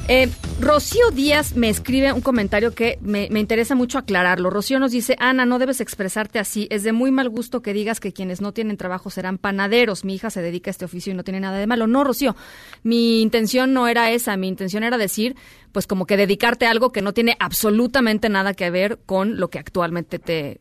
Eh, Rocío Díaz me escribe un comentario que me, interesa mucho aclararlo. Rocío nos dice, Ana, no debes expresarte así. Es de muy mal gusto que digas que quienes no tienen trabajo serán panaderos. Mi hija se dedica a este oficio y no tiene nada de malo. No, Rocío, mi intención no era esa. Mi intención era decir, pues como que dedicarte a algo que no tiene absolutamente nada que ver con lo que actualmente te,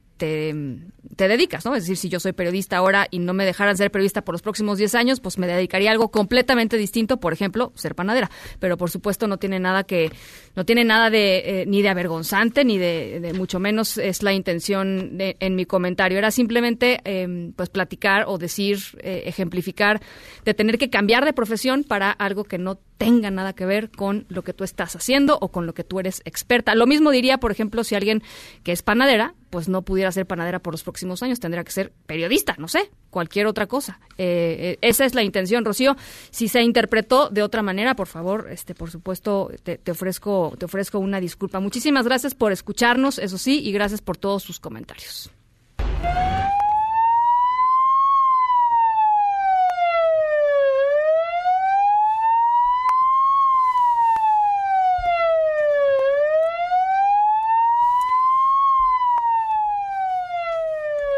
te, dedicas, ¿no? Es decir, si yo soy periodista ahora y no me dejaran ser periodista por los próximos 10 años, pues me dedicaría a algo completamente distinto, por ejemplo, ser panadera. Pero por supuesto no tiene nada que, no tiene nada de, eh, ni de avergonzante, ni de, mucho menos es la intención de, en mi comentario. Era simplemente, em, pues, platicar o decir, eh, ejemplificar, de tener que cambiar de profesión para algo que no tenga nada que ver con lo que tú estás haciendo o con lo que tú eres experta. Lo mismo diría, por ejemplo, si alguien que es panadera, pues no pudiera ser panadera por los próximos años tendrá que ser periodista, no sé, cualquier otra cosa. Eh, eh, esa es la intención, Rocío. Si se interpretó de otra manera, por favor, este, por supuesto, te, te ofrezco, te ofrezco una disculpa. Muchísimas gracias por escucharnos, eso sí, y gracias por todos sus comentarios.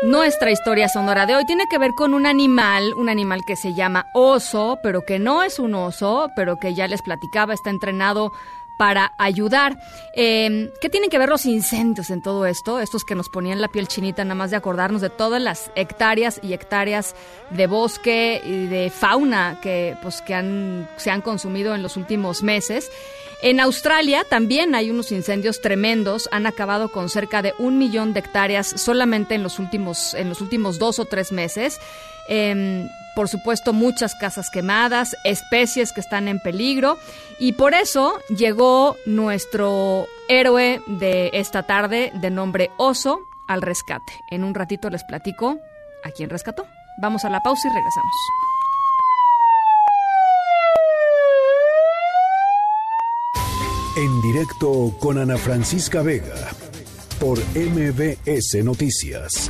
Nuestra historia sonora de hoy tiene que ver con un animal, un animal que se llama oso, pero que no es un oso, pero que ya les platicaba, está entrenado para ayudar. Eh, ¿Qué tienen que ver los incendios en todo esto? Estos que nos ponían la piel chinita nada más de acordarnos de todas las hectáreas y hectáreas de bosque y de fauna que, pues, que han, se han consumido en los últimos meses. En Australia también hay unos incendios tremendos, han acabado con cerca de un millón de hectáreas solamente en los últimos, en los últimos dos o tres meses. Em, por supuesto, muchas casas quemadas, especies que están en peligro, y por eso llegó nuestro héroe de esta tarde, de nombre Oso, al rescate. En un ratito les platico a quién rescató. Vamos a la pausa y regresamos. En directo con Ana Francisca Vega por MBS Noticias.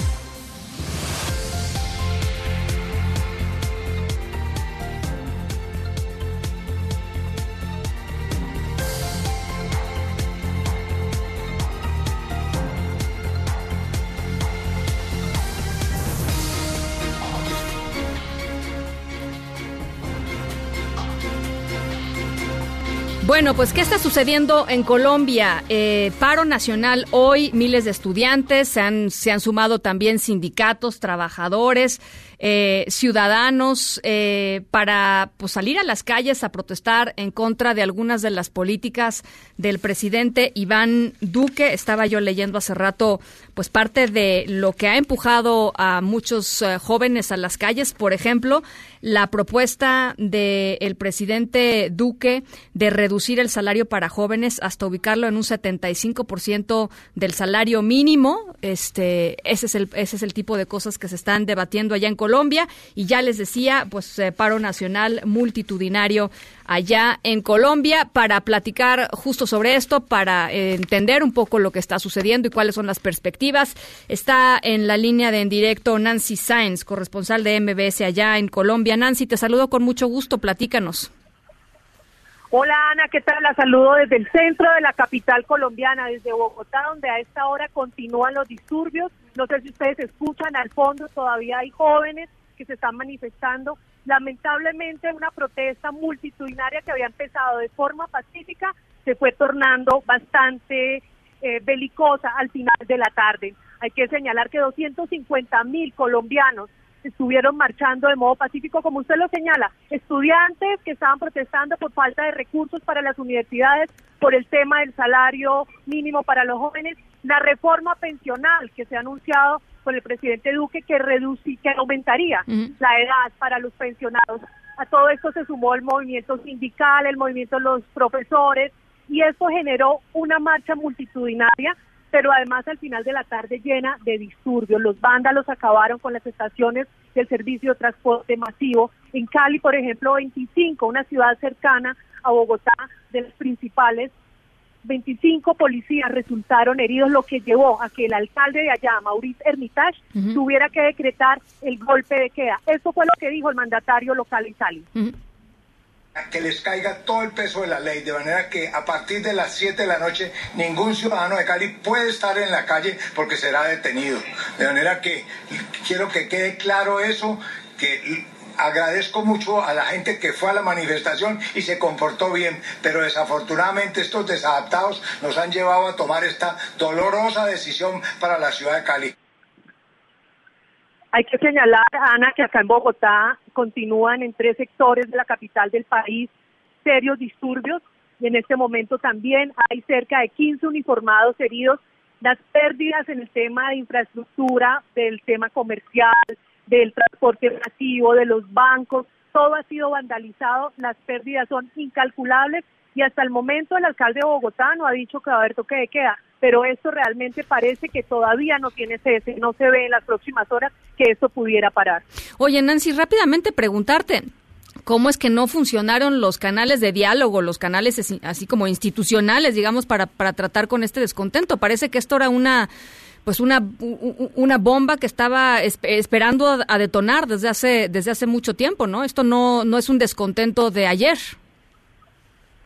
Bueno, pues ¿qué está sucediendo en Colombia? Eh, paro nacional hoy, miles de estudiantes, se han, se han sumado también sindicatos, trabajadores, eh, ciudadanos eh, para pues, salir a las calles a protestar en contra de algunas de las políticas del presidente Iván Duque. Estaba yo leyendo hace rato pues parte de lo que ha empujado a muchos eh, jóvenes a las calles, por ejemplo, la propuesta del presidente Duque de reducir el salario para jóvenes hasta ubicarlo en un 75% del salario mínimo. Este, ese es el ese es el tipo de cosas que se están debatiendo allá en Colombia y ya les decía, pues eh, paro nacional multitudinario allá en Colombia para platicar justo sobre esto, para eh, entender un poco lo que está sucediendo y cuáles son las perspectivas. Está en la línea de en directo Nancy Sáenz, corresponsal de MBS allá en Colombia. Nancy, te saludo con mucho gusto, platícanos. Hola Ana, ¿qué tal? La saludo desde el centro de la capital colombiana, desde Bogotá, donde a esta hora continúan los disturbios. No sé si ustedes escuchan, al fondo todavía hay jóvenes que se están manifestando. Lamentablemente una protesta multitudinaria que había empezado de forma pacífica se fue tornando bastante eh, belicosa al final de la tarde. Hay que señalar que 250 mil colombianos estuvieron marchando de modo pacífico, como usted lo señala, estudiantes que estaban protestando por falta de recursos para las universidades, por el tema del salario mínimo para los jóvenes, la reforma pensional que se ha anunciado por el presidente Duque que reduce, que aumentaría la edad para los pensionados. A todo esto se sumó el movimiento sindical, el movimiento de los profesores, y esto generó una marcha multitudinaria pero además al final de la tarde llena de disturbios. Los vándalos acabaron con las estaciones del servicio de transporte masivo. En Cali, por ejemplo, 25, una ciudad cercana a Bogotá, de las principales, 25 policías resultaron heridos, lo que llevó a que el alcalde de allá, Maurice Hermitage, tuviera que decretar el golpe de queda. Eso fue lo que dijo el mandatario local en Cali que les caiga todo el peso de la ley, de manera que a partir de las 7 de la noche ningún ciudadano de Cali puede estar en la calle porque será detenido. De manera que quiero que quede claro eso, que agradezco mucho a la gente que fue a la manifestación y se comportó bien, pero desafortunadamente estos desadaptados nos han llevado a tomar esta dolorosa decisión para la ciudad de Cali. Hay que señalar, Ana, que acá en Bogotá continúan en tres sectores de la capital del país serios disturbios y en este momento también hay cerca de 15 uniformados heridos. Las pérdidas en el tema de infraestructura, del tema comercial, del transporte masivo, de los bancos, todo ha sido vandalizado, las pérdidas son incalculables y hasta el momento el alcalde de Bogotá no ha dicho que va a haber toque de queda, pero esto realmente parece que todavía no tiene cese, no se ve en las próximas horas que esto pudiera parar. Oye, Nancy, rápidamente preguntarte, cómo es que no funcionaron los canales de diálogo, los canales así como institucionales, digamos, para, para tratar con este descontento. Parece que esto era una pues una, una bomba que estaba esperando a, detonar desde hace desde hace mucho tiempo, ¿no? Esto no no es un descontento de ayer.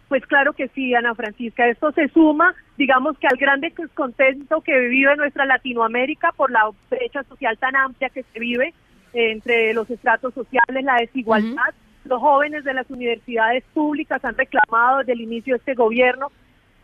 Pues claro que sí, Ana Francisca. Esto se suma, digamos que al grande descontento que vive nuestra Latinoamérica por la brecha social tan amplia que se vive entre los estratos sociales, la desigualdad. Los jóvenes de las universidades públicas han reclamado desde el inicio de este gobierno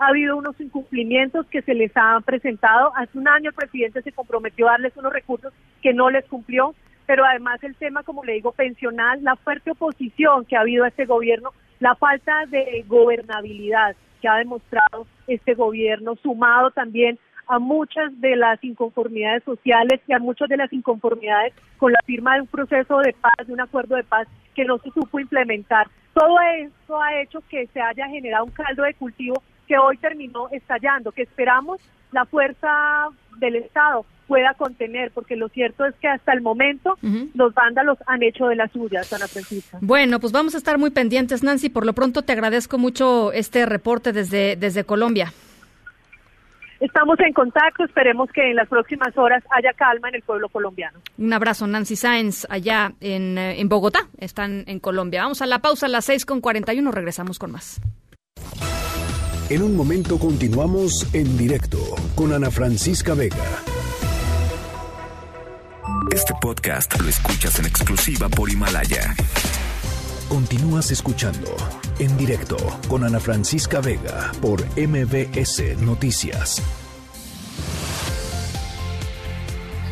ha habido unos incumplimientos que se les han presentado. Hace un año el presidente se comprometió a darles unos recursos que no les cumplió, pero además el tema, como le digo, pensional, la fuerte oposición que ha habido a este gobierno, la falta de gobernabilidad que ha demostrado este gobierno, sumado también a muchas de las inconformidades sociales y a muchas de las inconformidades con la firma de un proceso de paz, de un acuerdo de paz que no se supo implementar. Todo esto ha hecho que se haya generado un caldo de cultivo que hoy terminó estallando, que esperamos la fuerza del Estado pueda contener, porque lo cierto es que hasta el momento los vándalos han hecho de las suyas, Ana Francisca. Bueno, pues vamos a estar muy pendientes, Nancy. Por lo pronto te agradezco mucho este reporte desde, desde Colombia. Estamos en contacto, esperemos que en las próximas horas haya calma en el pueblo colombiano. Un abrazo, Nancy Sáenz, allá en, eh, en Bogotá, están en Colombia. Vamos a la pausa a las 6 con 41, regresamos con más. En un momento continuamos en directo con Ana Francisca Vega. Este podcast lo escuchas en exclusiva por Himalaya. Continúas escuchando en directo con Ana Francisca Vega por MBS Noticias.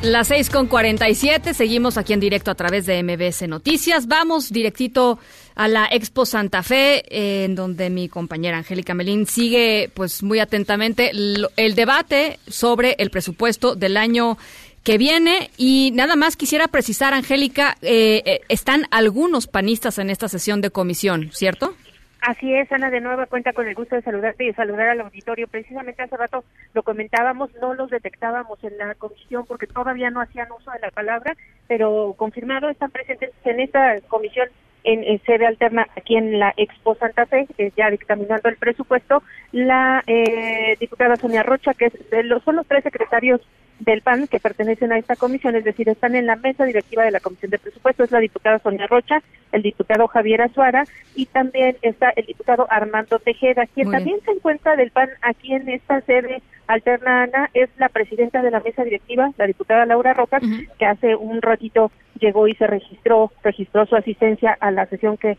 Las 6 con 47, seguimos aquí en directo a través de MBS Noticias. Vamos directito a la Expo Santa Fe, en donde mi compañera Angélica Melín sigue pues muy atentamente el debate sobre el presupuesto del año que viene. Y nada más quisiera precisar, Angélica, eh, eh, están algunos panistas en esta sesión de comisión, ¿cierto? Así es, Ana, de nuevo cuenta con el gusto de saludarte y saludar al auditorio. Precisamente hace rato lo comentábamos, no los detectábamos en la comisión porque todavía no hacían uso de la palabra, pero confirmado están presentes en esta comisión en, sede alterna aquí en la Expo Santa Fe, ya dictaminando el presupuesto, la eh, diputada Sonia Rocha, que es de los, son los tres secretarios del PAN que pertenecen a esta comisión, es decir, están en la mesa directiva de la Comisión de Presupuesto, es la diputada Sonia Rocha, el diputado Javier Azuara y también está el diputado Armando Tejeda, quien también se encuentra del PAN aquí en esta sede alterna, Ana, es la presidenta de la mesa directiva, la diputada Laura Roca, que hace un ratito llegó y se registró, registró su asistencia a la sesión que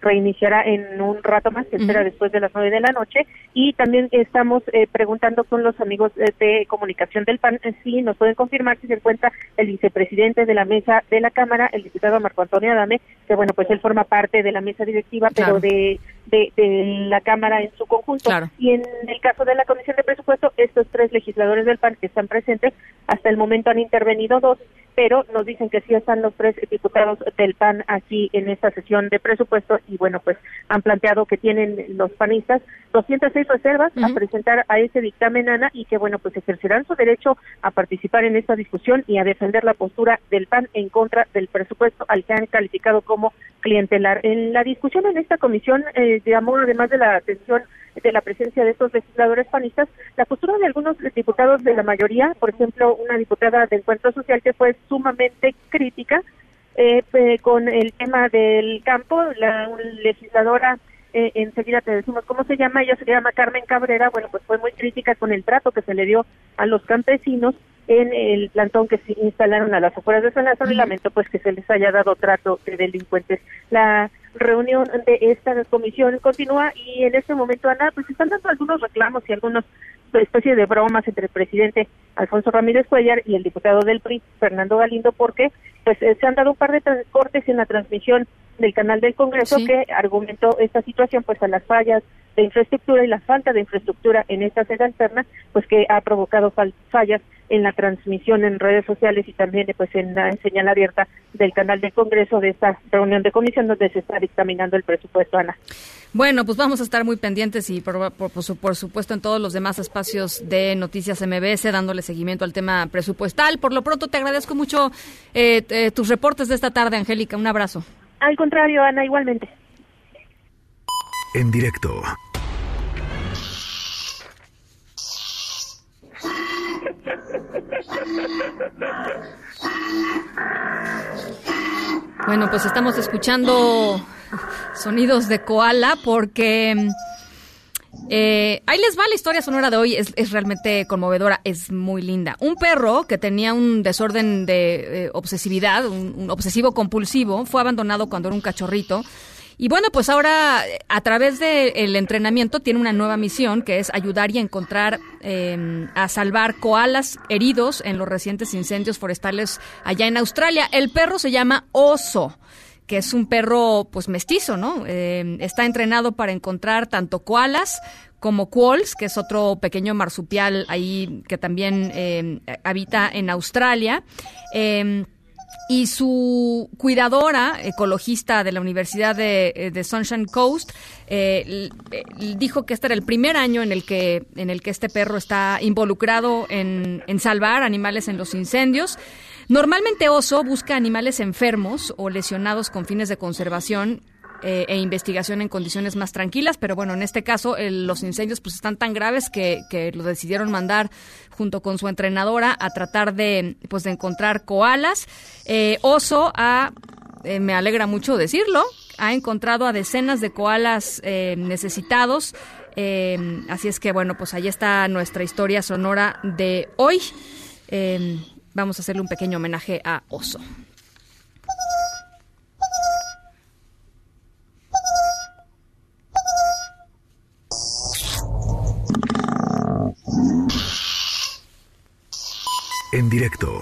reiniciará en un rato más, que espera después de las nueve de la noche. Y también estamos eh, preguntando con los amigos eh, de comunicación del PAN eh, si nos pueden confirmar si se encuentra el vicepresidente de la mesa de la Cámara, el diputado Marco Antonio Adame, que bueno, pues él forma parte de la mesa directiva, pero de, de, la Cámara en su conjunto. Y en el caso de la Comisión de Presupuesto, estos tres legisladores del PAN que están presentes, hasta el momento han intervenido dos, pero nos dicen que sí están los tres diputados del PAN aquí en esta sesión de presupuesto y bueno, pues han planteado que tienen los panistas 206 reservas a presentar a ese dictamen, Ana, y que bueno, pues ejercerán su derecho a participar en esta discusión y a defender la postura del PAN en contra del presupuesto al que han calificado como clientelar. En la discusión en esta comisión, eh, digamos, además de la atención de la presencia de estos legisladores panistas, la postura de algunos diputados de la mayoría, por ejemplo, una diputada de Encuentro Social que fue sumamente crítica eh, con el tema del campo, la legisladora eh, enseguida te decimos cómo se llama, ella se llama Carmen Cabrera, bueno, pues fue muy crítica con el trato que se le dio a los campesinos en el plantón que se instalaron a las afueras de San Lázaro y lamento pues que se les haya dado trato de delincuentes. La reunión de esta comisión continúa y en este momento, Ana, pues están dando algunos reclamos y algunos especie de bromas entre el presidente Alfonso Ramírez Cuellar y el diputado del PRI, Fernando Galindo, porque pues eh, se han dado un par de cortes en la transmisión del canal del Congreso que argumentó esta situación pues a las fallas de infraestructura y la falta de infraestructura en esta sede alterna, pues que ha provocado fallas en la transmisión en redes sociales y también pues en la señal abierta del canal del Congreso de esta reunión de comisión donde se está dictaminando el presupuesto, Ana. Bueno, pues vamos a estar muy pendientes y por, por, supuesto en todos los demás espacios de Noticias MBS dándole seguimiento al tema presupuestal. Por lo pronto te agradezco mucho eh, eh, tus reportes de esta tarde, Angélica. Un abrazo. Al contrario, Ana, igualmente. En directo. Bueno, pues estamos escuchando sonidos de koala porque eh, ahí les va la historia sonora de hoy, es, realmente conmovedora, es muy linda. Un perro que tenía un desorden de eh, obsesividad, un obsesivo compulsivo, fue abandonado cuando era un cachorrito y bueno, pues ahora a través del entrenamiento tiene una nueva misión que es ayudar y encontrar, em, a salvar koalas heridos en los recientes incendios forestales allá en Australia. El perro se llama Oso que es un perro pues mestizo, ¿no? Em, está entrenado para encontrar tanto koalas como quolls, que es otro pequeño marsupial ahí que también em, habita en Australia y su cuidadora ecologista de la Universidad de, eh, Sunshine Coast eh, dijo que este era el primer año en el que en el que este perro está involucrado en, en salvar animales en los incendios. Normalmente Oso busca animales enfermos o lesionados con fines de conservación eh, e investigación en condiciones más tranquilas, pero bueno, en este caso los incendios pues están tan graves que, que, lo decidieron mandar junto con su entrenadora a tratar de pues de encontrar koalas. Eh, Oso ha, eh, me alegra mucho decirlo, ha encontrado a decenas de koalas necesitados. así es que bueno, pues ahí está nuestra historia sonora de hoy. vamos a hacerle un pequeño homenaje a Oso. En directo.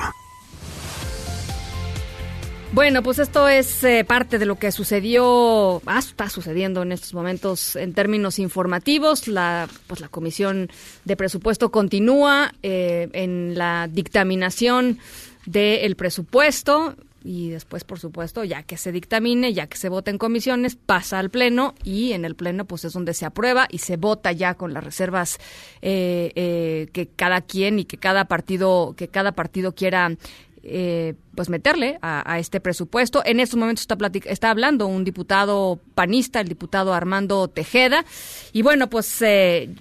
Bueno, pues esto es eh, parte de lo que sucedió, ah, está sucediendo en estos momentos en términos informativos. La, pues la Comisión de Presupuesto continúa eh, en la dictaminación del presupuesto y después, por supuesto, ya que se dictamine, ya que se vote en comisiones, pasa al Pleno y en el Pleno pues es donde se aprueba y se vota ya con las reservas eh, eh, que cada quien y que cada partido, que cada partido quiera eh, pues meterle a, este presupuesto. En estos momentos está, está hablando un diputado panista, el diputado Armando Tejeda. Y bueno, pues eh,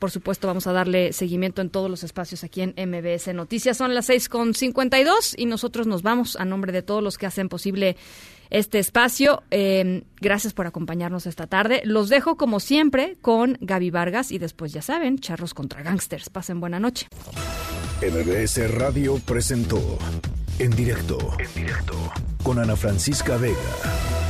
por supuesto, vamos a darle seguimiento en todos los espacios aquí en MBS Noticias. Son las seis con dos y nosotros nos vamos a nombre de todos los que hacen posible este espacio. Eh, gracias por acompañarnos esta tarde. Los dejo como siempre con Gaby Vargas y después ya saben, charros contra gangsters. Pasen buena noche. MBS Radio presentó en directo, en directo con Ana Francisca Vega